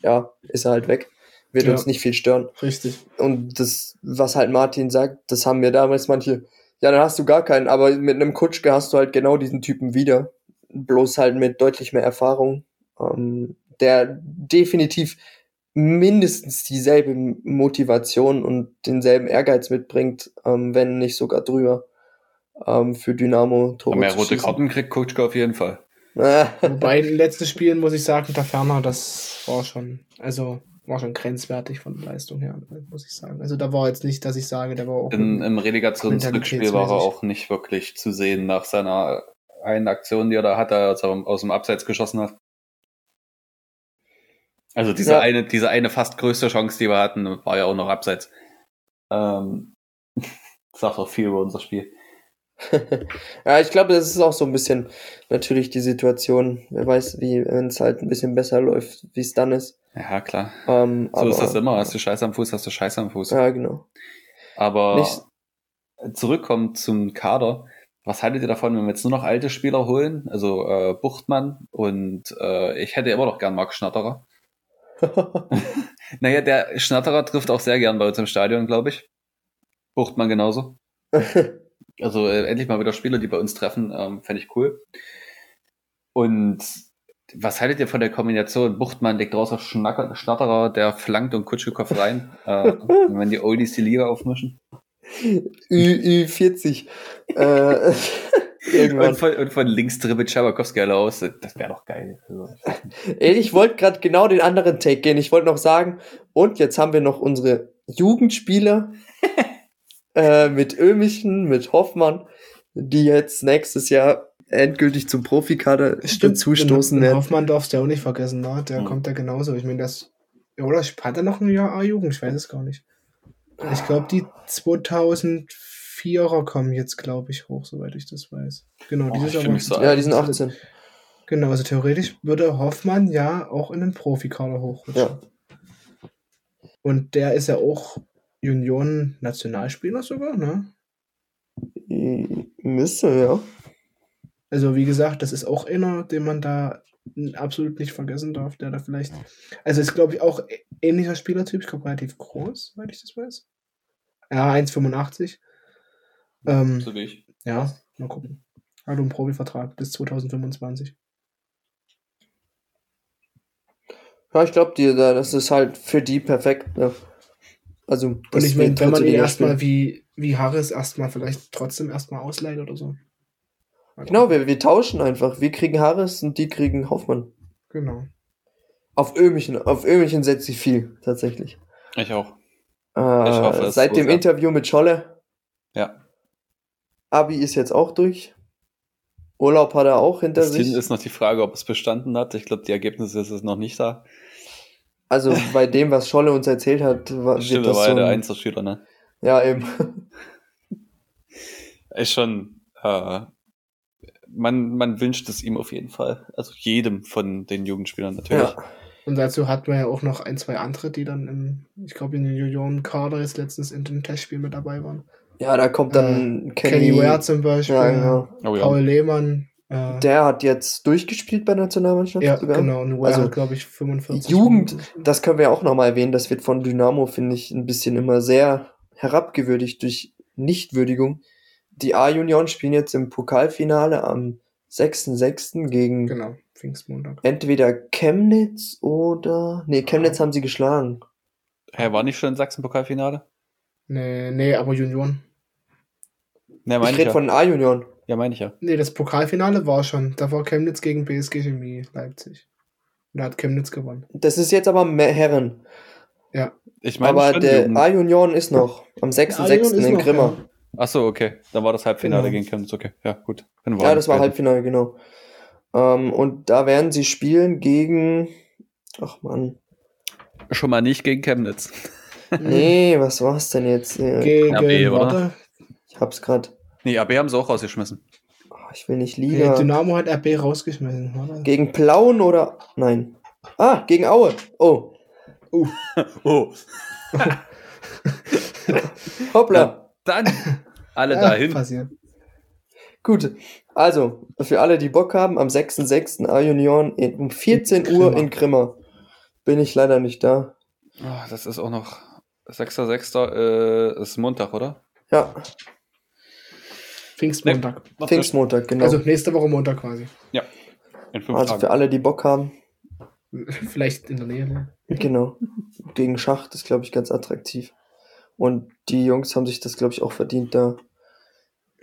ja, ist er halt weg. Wird Ja. uns nicht viel stören. Richtig. Und das, was halt Martin sagt, das haben mir damals manche, ja, dann hast du gar keinen, aber mit einem Kutschke hast du halt genau diesen Typen wieder. Bloß halt mit deutlich mehr Erfahrung, ähm, der definitiv mindestens dieselbe Motivation und denselben Ehrgeiz mitbringt, ähm, wenn nicht sogar drüber, ähm, für Dynamo Und Tore mehr zu rote. Karten kriegt Kutschke auf jeden Fall. Wobei in den letzten Spielen muss ich sagen, der Ferner, das war schon, also war schon grenzwertig von der Leistung her, muss ich sagen. Also da war jetzt nicht, dass ich sage, der war auch. In, Im Relegationsrückspiel war er auch nicht wirklich zu sehen nach seiner einen Aktion, die er da hatte, als er aus dem Abseits geschossen hat. Also diese Ja. eine, diese eine fast größte Chance, die wir hatten, war ja auch noch Abseits. Ähm, sagt auch viel über unser Spiel. ja, ich glaube, das ist auch so ein bisschen natürlich die Situation. Wer weiß, wie, wenn es halt ein bisschen besser läuft, wie es dann ist. Ja, klar. Ähm, So ist das immer. Hast du Scheiß am Fuß, hast du Scheiß am Fuß. Ja, genau. Aber Nicht- zurückkommt zum Kader. Was haltet ihr davon, wenn wir jetzt nur noch alte Spieler holen? Also äh, Buchtmann und äh, ich hätte immer noch gern Marc Schnatterer. Naja, der Schnatterer trifft auch sehr gern bei uns im Stadion, glaube ich. Buchtmann genauso. Also äh, endlich mal wieder Spieler, die bei uns treffen, ähm, fände ich cool. Und was haltet ihr von der Kombination? Buchtmann legt raus auf Schnacker, Schnatterer, der flankt und Kutschikow rein. äh, wenn die Oldies die Liga aufmischen. Ü, Ü40. äh, Und irgendwann. von, und von links dribbelt Schabakowski alle aus. Das wäre doch geil. Also, Ey, ich wollte gerade genau den anderen Take gehen. Ich wollte noch sagen, und jetzt haben wir noch unsere Jugendspieler äh, mit Ömichen, mit Hoffmann, die jetzt nächstes Jahr endgültig zum Profikader den werden. Hoffmann darfst du ja auch nicht vergessen, ne? Der Hm. kommt ja genauso. Ich meine, das. Oder hat er noch ein Jahr A-Jugend? Ich weiß es gar nicht. Ich glaube, die 2004er kommen jetzt, glaube ich, hoch, soweit ich das weiß. Genau, Oh, Jahr fühl mich so. Ja, die sind 18. Genau, also theoretisch würde Hoffmann ja auch in den Profikader hochrutschen. Ja. Und der ist ja auch Junioren-Nationalspieler sogar, ne? Müsste, ja. Also wie gesagt, das ist auch einer, den man da absolut nicht vergessen darf, der da vielleicht. Also ist, glaube ich, auch ähnlicher Spielertyp, ich glaube relativ groß, soweit ich das weiß. Ja, 1,85. Ähm, so wie ich. ja, mal gucken. Hat einen Profivertrag bis 2025. Ja, ich glaube dir, da, das ist halt für die perfekt. Ne? Also, Und ich meine, wenn man ihn erstmal wie, wie Harris erstmal vielleicht trotzdem erstmal ausleiht oder so. Genau, wir, wir tauschen einfach. Wir kriegen Harris und die kriegen Hoffmann. Genau. Auf Ömichen, auf Ömichen setzt sich viel, tatsächlich. Ich auch. Äh, hoffe, es seit dem. Interview mit Scholle, Ja. Abi ist jetzt auch durch. Urlaub hat er auch hinter Das sich. Ist noch die Frage, ob es bestanden hat. Ich glaube, die Ergebnisse ist es noch nicht da. Also bei dem, was Scholle uns erzählt hat, war, Stimmt, das war so ja der ein, Einzelschüler, ne? Ja, eben. Ist schon, äh, man, man wünscht es ihm auf jeden Fall. Also jedem von den Jugendspielern natürlich. Ja. Und dazu hatten wir ja auch noch ein, zwei andere, die dann im, ich glaube, in den Junioren-Kader jetzt letztens in dem Testspiel mit dabei waren. ja, da kommt dann Kenny, Kenny. Ware zum Beispiel, ja, genau. Oh ja. Paul Lehmann. Äh, Der hat jetzt durchgespielt bei der Nationalmannschaft ja, sogar. genau. Und Ware Also, hat, glaube ich, 45. Jugend, 45. Das können wir auch nochmal erwähnen. Das wird von Dynamo, finde ich, ein bisschen immer sehr herabgewürdigt durch Nichtwürdigung. Die A-Junioren spielen jetzt im Pokalfinale am 6.6. gegen Genau, Pfingstmontag. entweder Chemnitz oder. Nee, Chemnitz haben sie geschlagen. Hä, war nicht schon im Sachsen-Pokalfinale? Nee, nee, aber Junioren. Ne, Ich ich, rede ja. von A-Junioren. Ja, meine ich ja. Nee, das Pokalfinale war schon. Da war Chemnitz gegen BSG Chemie Leipzig. Und da hat Chemnitz gewonnen. Das ist jetzt aber mehr Herren. Ja. Ich meine aber schon der. A-Junioren ist noch am A-Junioren 6.6. ist in Grimma. Ja. Ach so, okay. Dann war das Halbfinale Genau. gegen Chemnitz. Okay, ja, gut. Dann Ja, das war. Halbfinale, genau. Ähm, und da werden sie spielen gegen. Ach man. Schon mal nicht gegen Chemnitz. Nee, was war's denn jetzt? Gegen, RB, oder? warte, Ich hab's grad. Nee, AB haben sie auch rausgeschmissen. Oh, ich will nicht nee, Liga. Dynamo hat RB rausgeschmissen. Warte. Gegen Plauen oder. Nein. Ah, gegen Aue. Oh. Oh, Hoppla. Ja. Dann alle Ja, dahin. Passiert. Gut. Also, für alle, die Bock haben, am 6.6. A-Junioren um 14 In Uhr Grimma. in Grimma. Bin ich leider nicht da. Oh, das ist auch noch 6.6. Äh, ist Montag, oder? Ja, Pfingstmontag. Noch Pfingstmontag, genau. Also nächste Woche Montag quasi. In fünf Also Tagen. für alle, die Bock haben, Vielleicht in der Nähe. Ne? genau. Gegen Schacht ist, glaube ich, ganz attraktiv. Und die Jungs haben sich das, glaube ich, auch verdient da.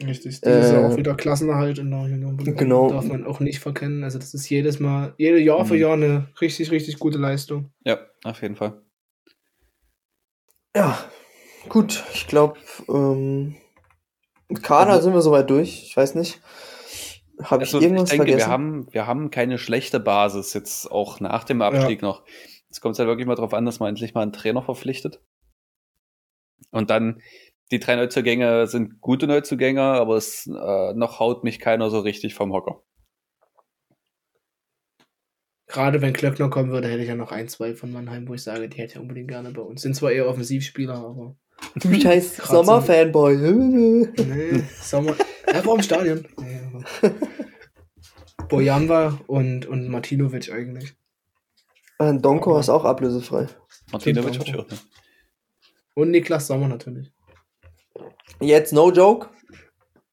Richtig. Dieses Äh, Jahr auch wieder Klassenerhalt in der Union. Genau. Darf man auch nicht verkennen. Also das ist jedes Mal, jedes Jahr für Mhm. Jahr eine richtig, richtig gute Leistung. Ja, auf jeden Fall. Ja, gut. Ich glaube, ähm, mit Kader Also- sind wir soweit durch. Ich weiß nicht. Habe ich Also, irgendwas denke, vergessen? wir haben, wir haben keine schlechte Basis jetzt auch nach dem Abstieg noch. Jetzt kommt es halt wirklich mal drauf an, dass man endlich mal einen Trainer verpflichtet. Und dann die drei Neuzugänge sind gute Neuzugänge, aber es äh, noch haut mich keiner so richtig vom Hocker. Gerade wenn Klöckner kommen würde, hätte ich ja noch ein, zwei von Mannheim, wo ich sage, die hätte ich unbedingt gerne bei uns. Sind zwar eher Offensivspieler, aber. Du scheiß Sommerfanboy. Nee, Sommer. Er war im Stadion. Nee, Bojanva und, und Martinovic eigentlich. Donko ist auch ablösefrei. Martinovic Stimmt, hat schon. Und Niklas Sommer natürlich. Jetzt no joke.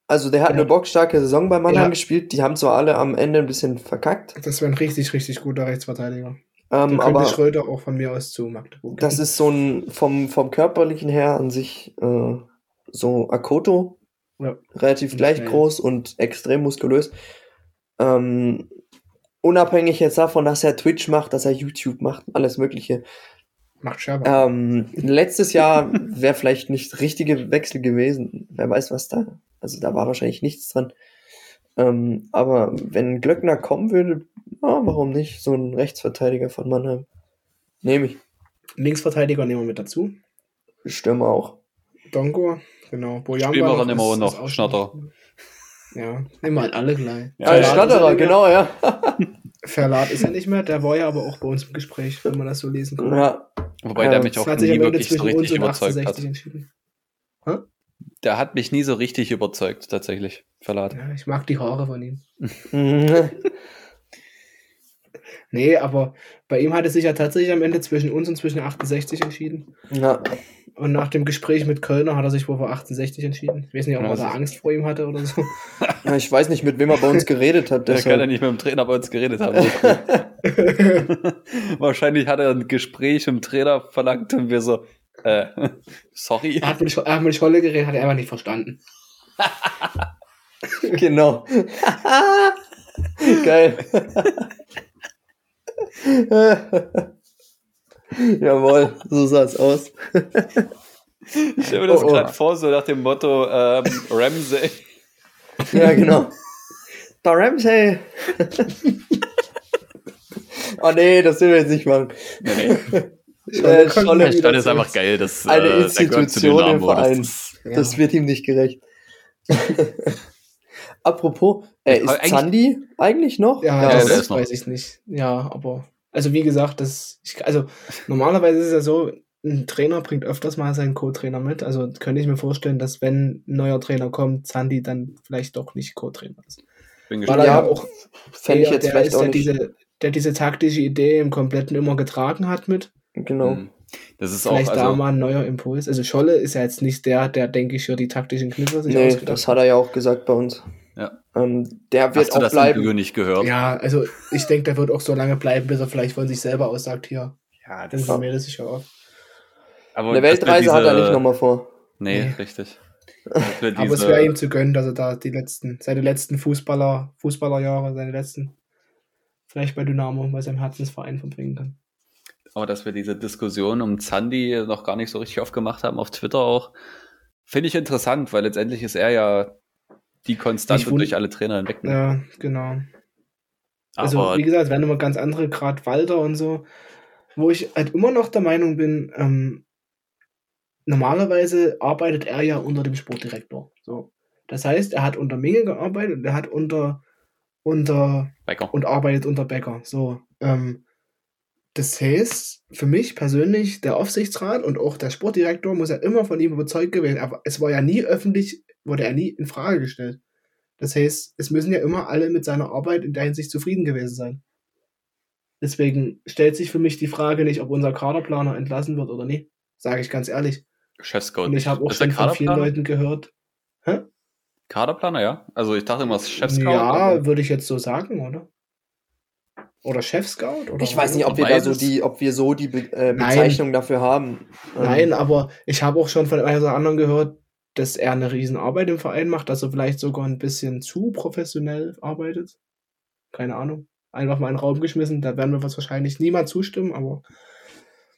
Also der hat Ja. eine bockstarke Saison bei Mannheim Ja. gespielt. Die haben zwar alle am Ende ein bisschen verkackt. Das wäre ein richtig, richtig guter Rechtsverteidiger. Ähm, aber Schröder auch von mir aus zu Magdeburg. das ist so ein vom, vom körperlichen her an sich äh, so Akoto. Ja. Relativ gleich groß und extrem muskulös. Ähm, unabhängig jetzt davon, dass er Twitch macht, dass er YouTube macht, alles Mögliche. Macht Scherber. Ähm, letztes Jahr wäre vielleicht nicht richtige Wechsel gewesen. Wer weiß, was da. Also da war wahrscheinlich nichts dran. Ähm, aber wenn Glöckner kommen würde, ja, warum nicht? So ein Rechtsverteidiger von Mannheim. Nehme ich. Linksverteidiger nehmen wir mit dazu. Stürmer auch. Dongo, genau. Bojamba Spielen wir noch noch. Schnatterer. Ja, nehmen wir halt alle gleich. Ja, ja, Stadterer, genau, ja. Verlat ist ja nicht mehr, der war ja aber auch bei uns im Gespräch, wenn man das so lesen kann. ja. Wobei Ja, der mich das auch Das hat sich nie am Ende wirklich so zwischen uns richtig und überzeugt 1860 hat. entschieden. Der hat mich nie so richtig überzeugt, tatsächlich. Verlat. Ja, ich mag die Haare von ihm. Nee, aber bei ihm hat es sich ja tatsächlich am Ende zwischen uns und zwischen 68 entschieden. ja. Und nach dem Gespräch mit Kölner hat er sich wohl für 68 entschieden. Ich weiß nicht, ob Ja, er da Angst vor ihm hatte oder so. Ja, Ich weiß nicht, mit wem er bei uns geredet hat. Der kann ja nicht mit dem Trainer bei uns geredet haben. Wahrscheinlich hat er ein Gespräch mit dem Trainer verlangt und wir so, äh, sorry. er, hat mit, er hat mit Scholle geredet, hat er einfach nicht verstanden. Genau. Geil. Jawohl, so sah's aus. Ich stelle mir das Oh, oh. gerade vor, so nach dem Motto, ähm, Ramsey. Ja, genau. Da Ramsey. oh nee, das will wir jetzt nicht machen. Nee, nee. Äh, Scholle man Der Stand ist einfach geil. Das, Eine äh, Institution im. Verein. Das Ja. Das wird ihm nicht gerecht. Apropos, äh, ist Eigentlich- Sandy eigentlich noch? Ja, Ja, das noch. weiß ich nicht. Ja, aber. Also wie gesagt, das. Ich, also normalerweise ist es ja so, ein Trainer bringt öfters mal seinen Co-Trainer mit. Also könnte ich mir vorstellen, dass wenn ein neuer Trainer kommt, Sandy dann vielleicht doch nicht Co-Trainer ist. bin Weil gespannt. er Ja, auch Fände ich jetzt der vielleicht ist, auch der nicht. diese, der diese taktische Idee im Kompletten immer getragen hat mit. genau. Mhm. Das ist auch, Vielleicht da also, mal ein neuer Impuls. Also Scholle ist ja jetzt nicht der, der, denke ich, für die taktischen Kniffe sich Nee, ausgedacht das hat er ja auch gesagt bei uns. Ja. Ähm, der wird hast du auch das bleiben. Interview nicht gehört? Ja, also ich denke, der wird auch so lange bleiben, bis er vielleicht von sich selber aussagt, hier, Ja, dann Ja. meldet sich ja auf. aber Eine Weltreise hat er diese- nicht nochmal vor. Nee, Nee. richtig. Wir Aber es diese- wäre ihm zu gönnen, dass er da die letzten, seine letzten Fußballer, Fußballerjahre, seine letzten, vielleicht bei Dynamo, bei seinem Herzensverein verbringen kann. Aber dass wir diese Diskussion um Zandy noch gar nicht so richtig aufgemacht haben, auf Twitter auch, finde ich interessant, weil letztendlich ist er ja die Konstante Ich durch alle Trainer hinweg. Ja, genau. Also, Aber wie gesagt, es werden immer ganz andere, gerade Walter und so, wo ich halt immer noch der Meinung bin, ähm, normalerweise arbeitet er ja unter dem Sportdirektor. So. Das heißt, er hat unter Menge gearbeitet und er hat unter, unter Becker. und arbeitet unter Becker. So. Ähm, das heißt, für mich persönlich, der Aufsichtsrat und auch der Sportdirektor muss ja immer von ihm überzeugt gewesen. Aber es war ja nie öffentlich, wurde er nie in Frage gestellt. Das heißt, es müssen ja immer alle mit seiner Arbeit in der Hinsicht zufrieden gewesen sein. Deswegen stellt sich für mich die Frage nicht, ob unser Kaderplaner entlassen wird oder nicht. Sage ich ganz ehrlich. Chefscout. Und ich habe auch schon von vielen? Leuten gehört. Hä? Kaderplaner, ja? Also ich dachte immer, es ist Chefscout. Ja, würde ich jetzt so sagen, oder? Oder Chefscout? Oder Ich weiß nicht, ob wir da so die, ob wir so die Be äh, Nein. Bezeichnung dafür haben. Ähm, Nein, aber ich habe auch schon von einem oder anderen gehört, dass er eine Riesenarbeit im Verein macht, dass er vielleicht sogar ein bisschen zu professionell arbeitet. Keine Ahnung. Einfach mal in den Raum geschmissen, da werden wir was wahrscheinlich niemand zustimmen, aber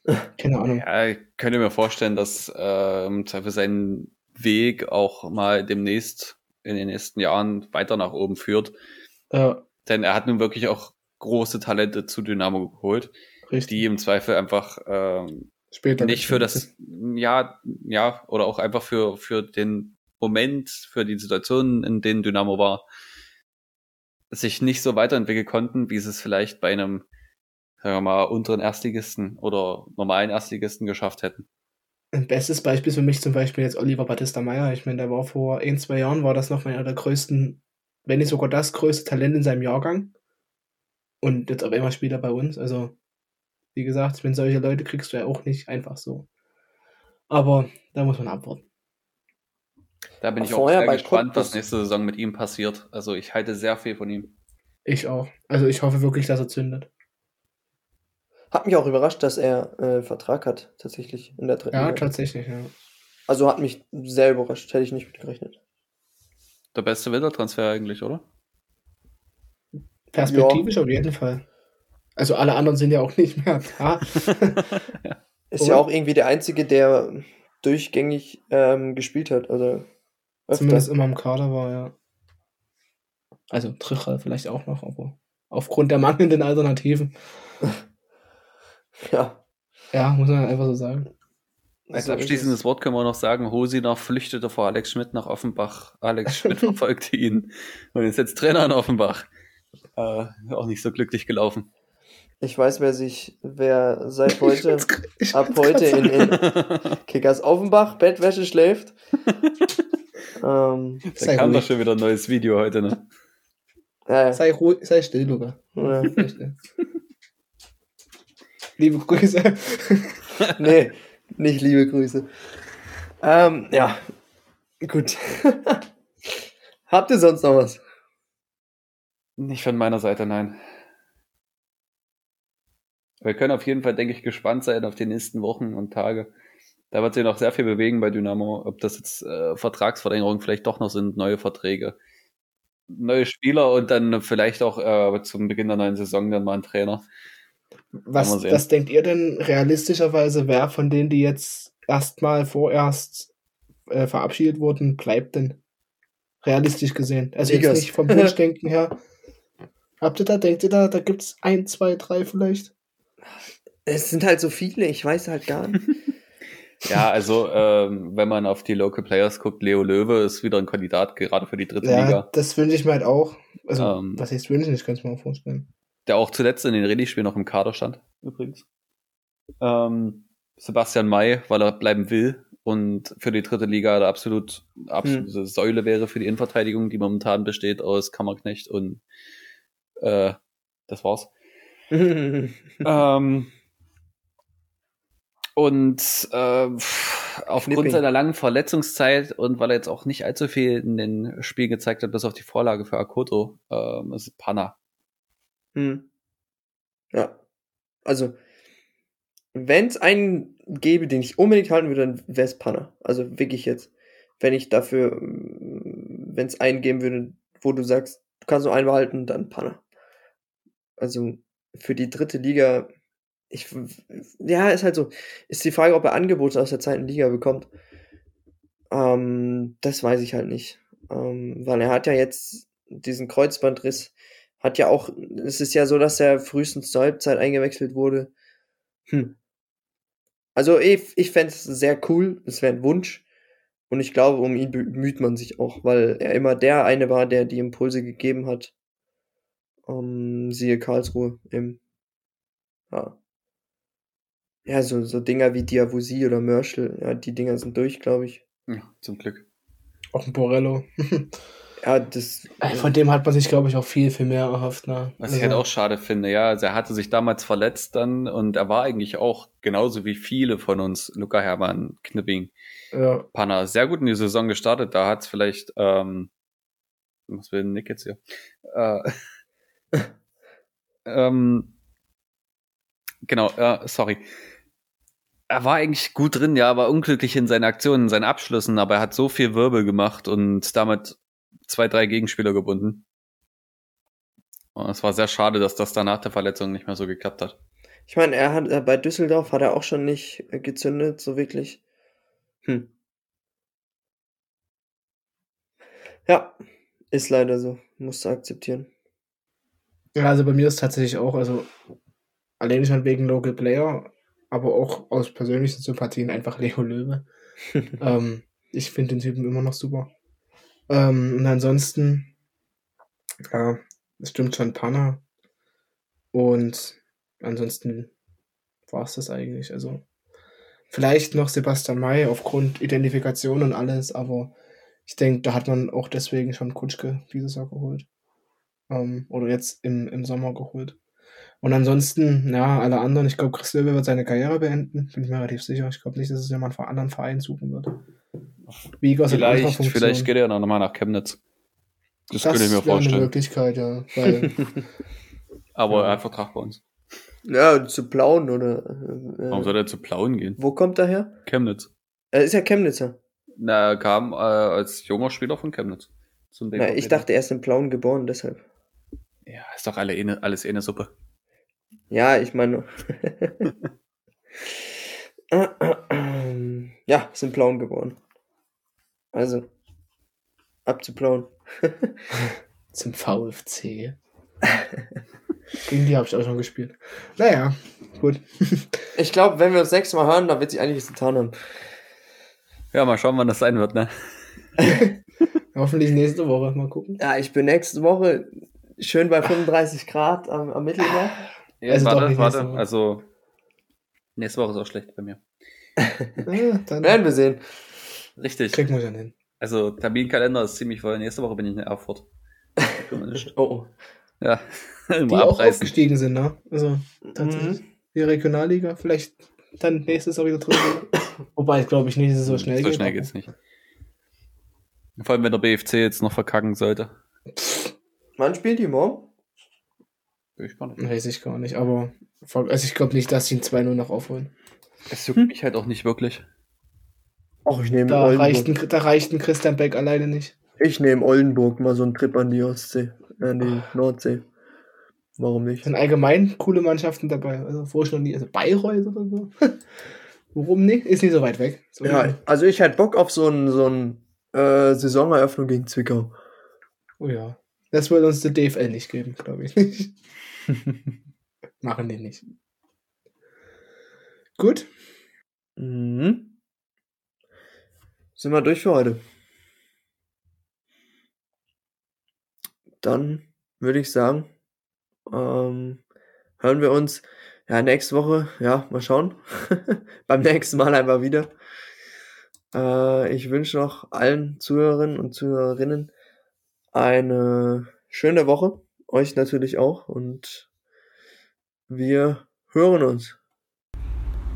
keine Ahnung. Ja, ich könnte mir vorstellen, dass ähm, für seinen Weg auch mal demnächst in den nächsten Jahren weiter nach oben führt. Äh, Denn er hat nun wirklich auch große Talente zu Dynamo geholt, richtig. die im Zweifel einfach ähm, Später. nicht für das, ja, ja, oder auch einfach für, für den Moment, für die Situation, in denen Dynamo war, sich nicht so weiterentwickeln konnten, wie sie es vielleicht bei einem, sagen wir mal, unteren Erstligisten oder normalen Erstligisten geschafft hätten. Ein bestes Beispiel für mich zum Beispiel jetzt Oliver Battista Meyer. Ich meine, der war vor ein, zwei Jahren, war das noch einer der größten, wenn nicht sogar das größte Talent in seinem Jahrgang. Und jetzt auf einmal spielt er bei uns. Also, wie gesagt, wenn solche Leute kriegst du ja auch nicht einfach so. Aber da muss man abwarten. Da bin ich auch Vorher sehr bei gespannt, was Cottbus- nächste Saison mit ihm passiert. Also ich halte sehr viel von ihm. Ich auch. Also ich hoffe wirklich, dass er zündet. Hat mich auch überrascht, dass er äh, Vertrag hat, tatsächlich, in der dritten Ja, Liga. tatsächlich, ja. Also hat mich sehr überrascht, hätte ich nicht mit gerechnet. Der beste Wintertransfer eigentlich, oder? Perspektivisch auf jeden Fall. Also alle anderen sind ja auch nicht mehr da. Ist ja auch irgendwie der Einzige, der durchgängig ähm, gespielt hat. Also öfter. Zumindest immer im Kader war, ja. Also Tricher vielleicht auch noch, aber aufgrund der mangelnden Alternativen, Ja. ja, muss man einfach so sagen. Als abschließendes es. Wort können wir noch sagen, Hosiner flüchtete vor Alex Schmidt nach Offenbach. Alex Schmidt verfolgte ihn und ist jetzt Trainer in Offenbach. Äh, auch nicht so glücklich gelaufen. Ich weiß, wer sich, wer seit heute, Ich ab heute in, in Kickers Offenbach Bettwäsche schläft. ähm, Da kam doch schon wieder ein neues Video heute, ne? ja, ja. Sei ruhig, sei still, Luca. Ja. Sei still. Liebe Grüße. nee, nicht liebe Grüße. Ähm, ja, gut. Habt ihr sonst noch was? Nicht von meiner Seite, nein. Wir können auf jeden Fall, denke ich, gespannt sein auf die nächsten Wochen und Tage. Da wird sich noch sehr viel bewegen bei Dynamo, ob das jetzt äh, Vertragsverlängerungen vielleicht doch noch sind, neue Verträge, neue Spieler und dann vielleicht auch äh, zum Beginn der neuen Saison dann mal ein Trainer. Was, was denkt ihr denn realistischerweise, wer von denen, die jetzt erstmal vorerst äh, verabschiedet wurden, bleibt denn? Realistisch gesehen. Also Ligas. jetzt nicht vom Wunschdenken her. Habt ihr da, denkt ihr da, da gibt's ein, zwei, drei vielleicht? Es sind halt so viele, ich weiß halt gar nicht. Ja, also ähm, wenn man auf die Local Players guckt, Leo Löwe ist wieder ein Kandidat gerade für die dritte Ja, Liga, das wünsche ich mir halt auch. Also, Ähm. was heißt wünschen? Ich kann es mir auch vorstellen. der auch zuletzt in den Rallye-Spielen noch im Kader stand, übrigens. Ähm, Sebastian May, weil er bleiben will und für die dritte Liga der absolut absolute Säule wäre für die Innenverteidigung, die momentan besteht aus Kammerknecht und äh, das war's. ähm, und äh, aufgrund Knipping. seiner langen Verletzungszeit und weil er jetzt auch nicht allzu viel in den Spielen gezeigt hat, bis auf die Vorlage für Akoto, ähm, ist Panna. Hm. Ja. Also, wenn es einen gäbe, den ich unbedingt halten würde, dann wäre es Panna. Also wirklich jetzt. Wenn ich dafür, wenn es einen geben würde, wo du sagst, du kannst nur einen behalten, dann Panna. Also für die dritte Liga, ich, ja, ist halt so. Ist die Frage, ob er Angebote aus der zweiten Liga bekommt. Ähm, das weiß ich halt nicht. Ähm, weil er hat ja jetzt diesen Kreuzbandriss hat ja auch, es ist ja so, dass er frühestens zur Halbzeit eingewechselt wurde. Hm. Also ich, ich fände es sehr cool, es wäre ein Wunsch. Und ich glaube, um ihn bemüht man sich auch, weil er immer der eine war, der die Impulse gegeben hat. Ähm, siehe Karlsruhe im, ja. Ja, so, so Dinger wie Diabusi oder Merschel, ja, die Dinger sind durch, glaube ich. Ja, zum Glück. Auch ein Borello. Ja, das. Von dem hat man sich, glaube ich, auch viel, viel mehr erhofft. Ne? Was ich halt auch schade finde, ja, also er hatte sich damals verletzt dann und er war eigentlich auch genauso wie viele von uns, Luca Hermann, Knipping, ja, Panna, sehr gut in die Saison gestartet. Da hat es vielleicht, ähm, was will Nick jetzt hier? Äh, ähm, genau, äh, sorry. Er war eigentlich gut drin, ja, war unglücklich in seinen Aktionen, in seinen Abschlüssen, aber er hat so viel Wirbel gemacht und damit zwei, drei Gegenspieler gebunden. Und es war sehr schade, dass das danach der Verletzung nicht mehr so geklappt hat. Ich meine, er hat äh, bei Düsseldorf hat er auch schon nicht äh, gezündet, so wirklich. Hm. Ja, ist leider so. Musst du akzeptieren. Ja, also bei mir ist tatsächlich auch, also allein schon wegen Local Player, aber auch aus persönlichen Sympathien einfach Leo Löwe. ähm, ich finde den Typen immer noch super. Ähm, und ansonsten, ja, es stimmt schon, Panna. Und ansonsten war es das eigentlich. Also, vielleicht noch Sebastian May aufgrund Identifikation und alles, aber ich denke, da hat man auch deswegen schon Kutschke dieses Jahr geholt. Ähm, oder jetzt im, im Sommer geholt. Und ansonsten, ja, alle anderen, ich glaube, Chris Löwe wird seine Karriere beenden, bin ich mir relativ sicher. Ich glaube nicht, dass es jemand von anderen Vereinen suchen wird. Wiegers vielleicht, vielleicht geht er noch mal nach Chemnitz. Das, das könnte ich mir vorstellen. Eine Möglichkeit, ja. Weil, Aber er hat Vertrag bei uns. Ja, zu Plauen oder. Äh, Warum soll er zu Plauen gehen? Wo kommt er her? Chemnitz. Er ist ja Chemnitzer. Na, er kam äh, als junger Spieler von Chemnitz. Na, ich dachte, er ist in Plauen geboren, deshalb. Ja, ist doch alle eine, alles eh eine Suppe. Ja, ich meine. ja, sind Plauen geboren. Also, abzuplauen. Zum VfC. Gegen die habe ich auch schon gespielt. Naja, gut. ich glaube, wenn wir uns nächstes Mal hören, dann wird sich einiges getan haben. Ja, mal schauen, wann das sein wird, ne? Hoffentlich nächste Woche. Mal gucken. Ja, ich bin nächste Woche schön bei 35 Grad am, am Mittelmeer. Ja, also warte, warte. Also, nächste Woche ist auch schlecht bei mir. ja, dann werden wir sehen. Richtig. Kriegen wir schon hin. Also, Terminkalender ist ziemlich voll. Nächste Woche bin ich in Erfurt. oh, oh. Ja. Die auch aufgestiegen sind, ne? Also, tatsächlich. Mhm. Die Regionalliga, vielleicht dann nächstes Jahr wieder drin. Wobei, glaube ich nicht, dass es so schnell so geht. So schnell geht's nicht. Vor allem, wenn der BFC jetzt noch verkacken sollte. Wann spielt die morgen? Ich gar nicht. Weiß ich gar nicht, aber also ich glaube nicht, dass sie ein 2-0 noch aufholen. Es juckt hm. mich halt auch nicht wirklich. Ach, ich nehme da reicht, ein, da reicht ein Christian Beck alleine nicht. Ich nehme Oldenburg mal so einen Trip an die Ostsee, an die Nordsee. Warum nicht? Sind allgemein coole Mannschaften dabei. Also vorher schon nie, also Bayreuth oder so. Warum nicht? Ist nicht so weit weg. So ja, also ich hätte Bock auf so ein, so ein äh, Saisoneröffnung gegen Zwickau. Oh ja. Das wird uns der DFL nicht geben, glaube ich nicht. Machen die nicht. Gut. Mhm. Sind wir durch für heute. Dann würde ich sagen, ähm, hören wir uns ja nächste Woche. Ja, mal schauen. Beim nächsten Mal einfach wieder. Äh, ich wünsche noch allen Zuhörerinnen und Zuhörerinnen eine schöne Woche. Euch natürlich auch. Und wir hören uns.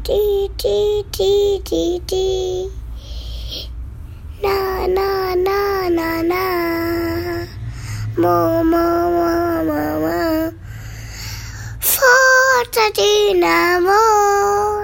Die, die, die, die, die. Na, na, na, na, na. Mo, mo, mo, mo, mo. Forza Dynamo.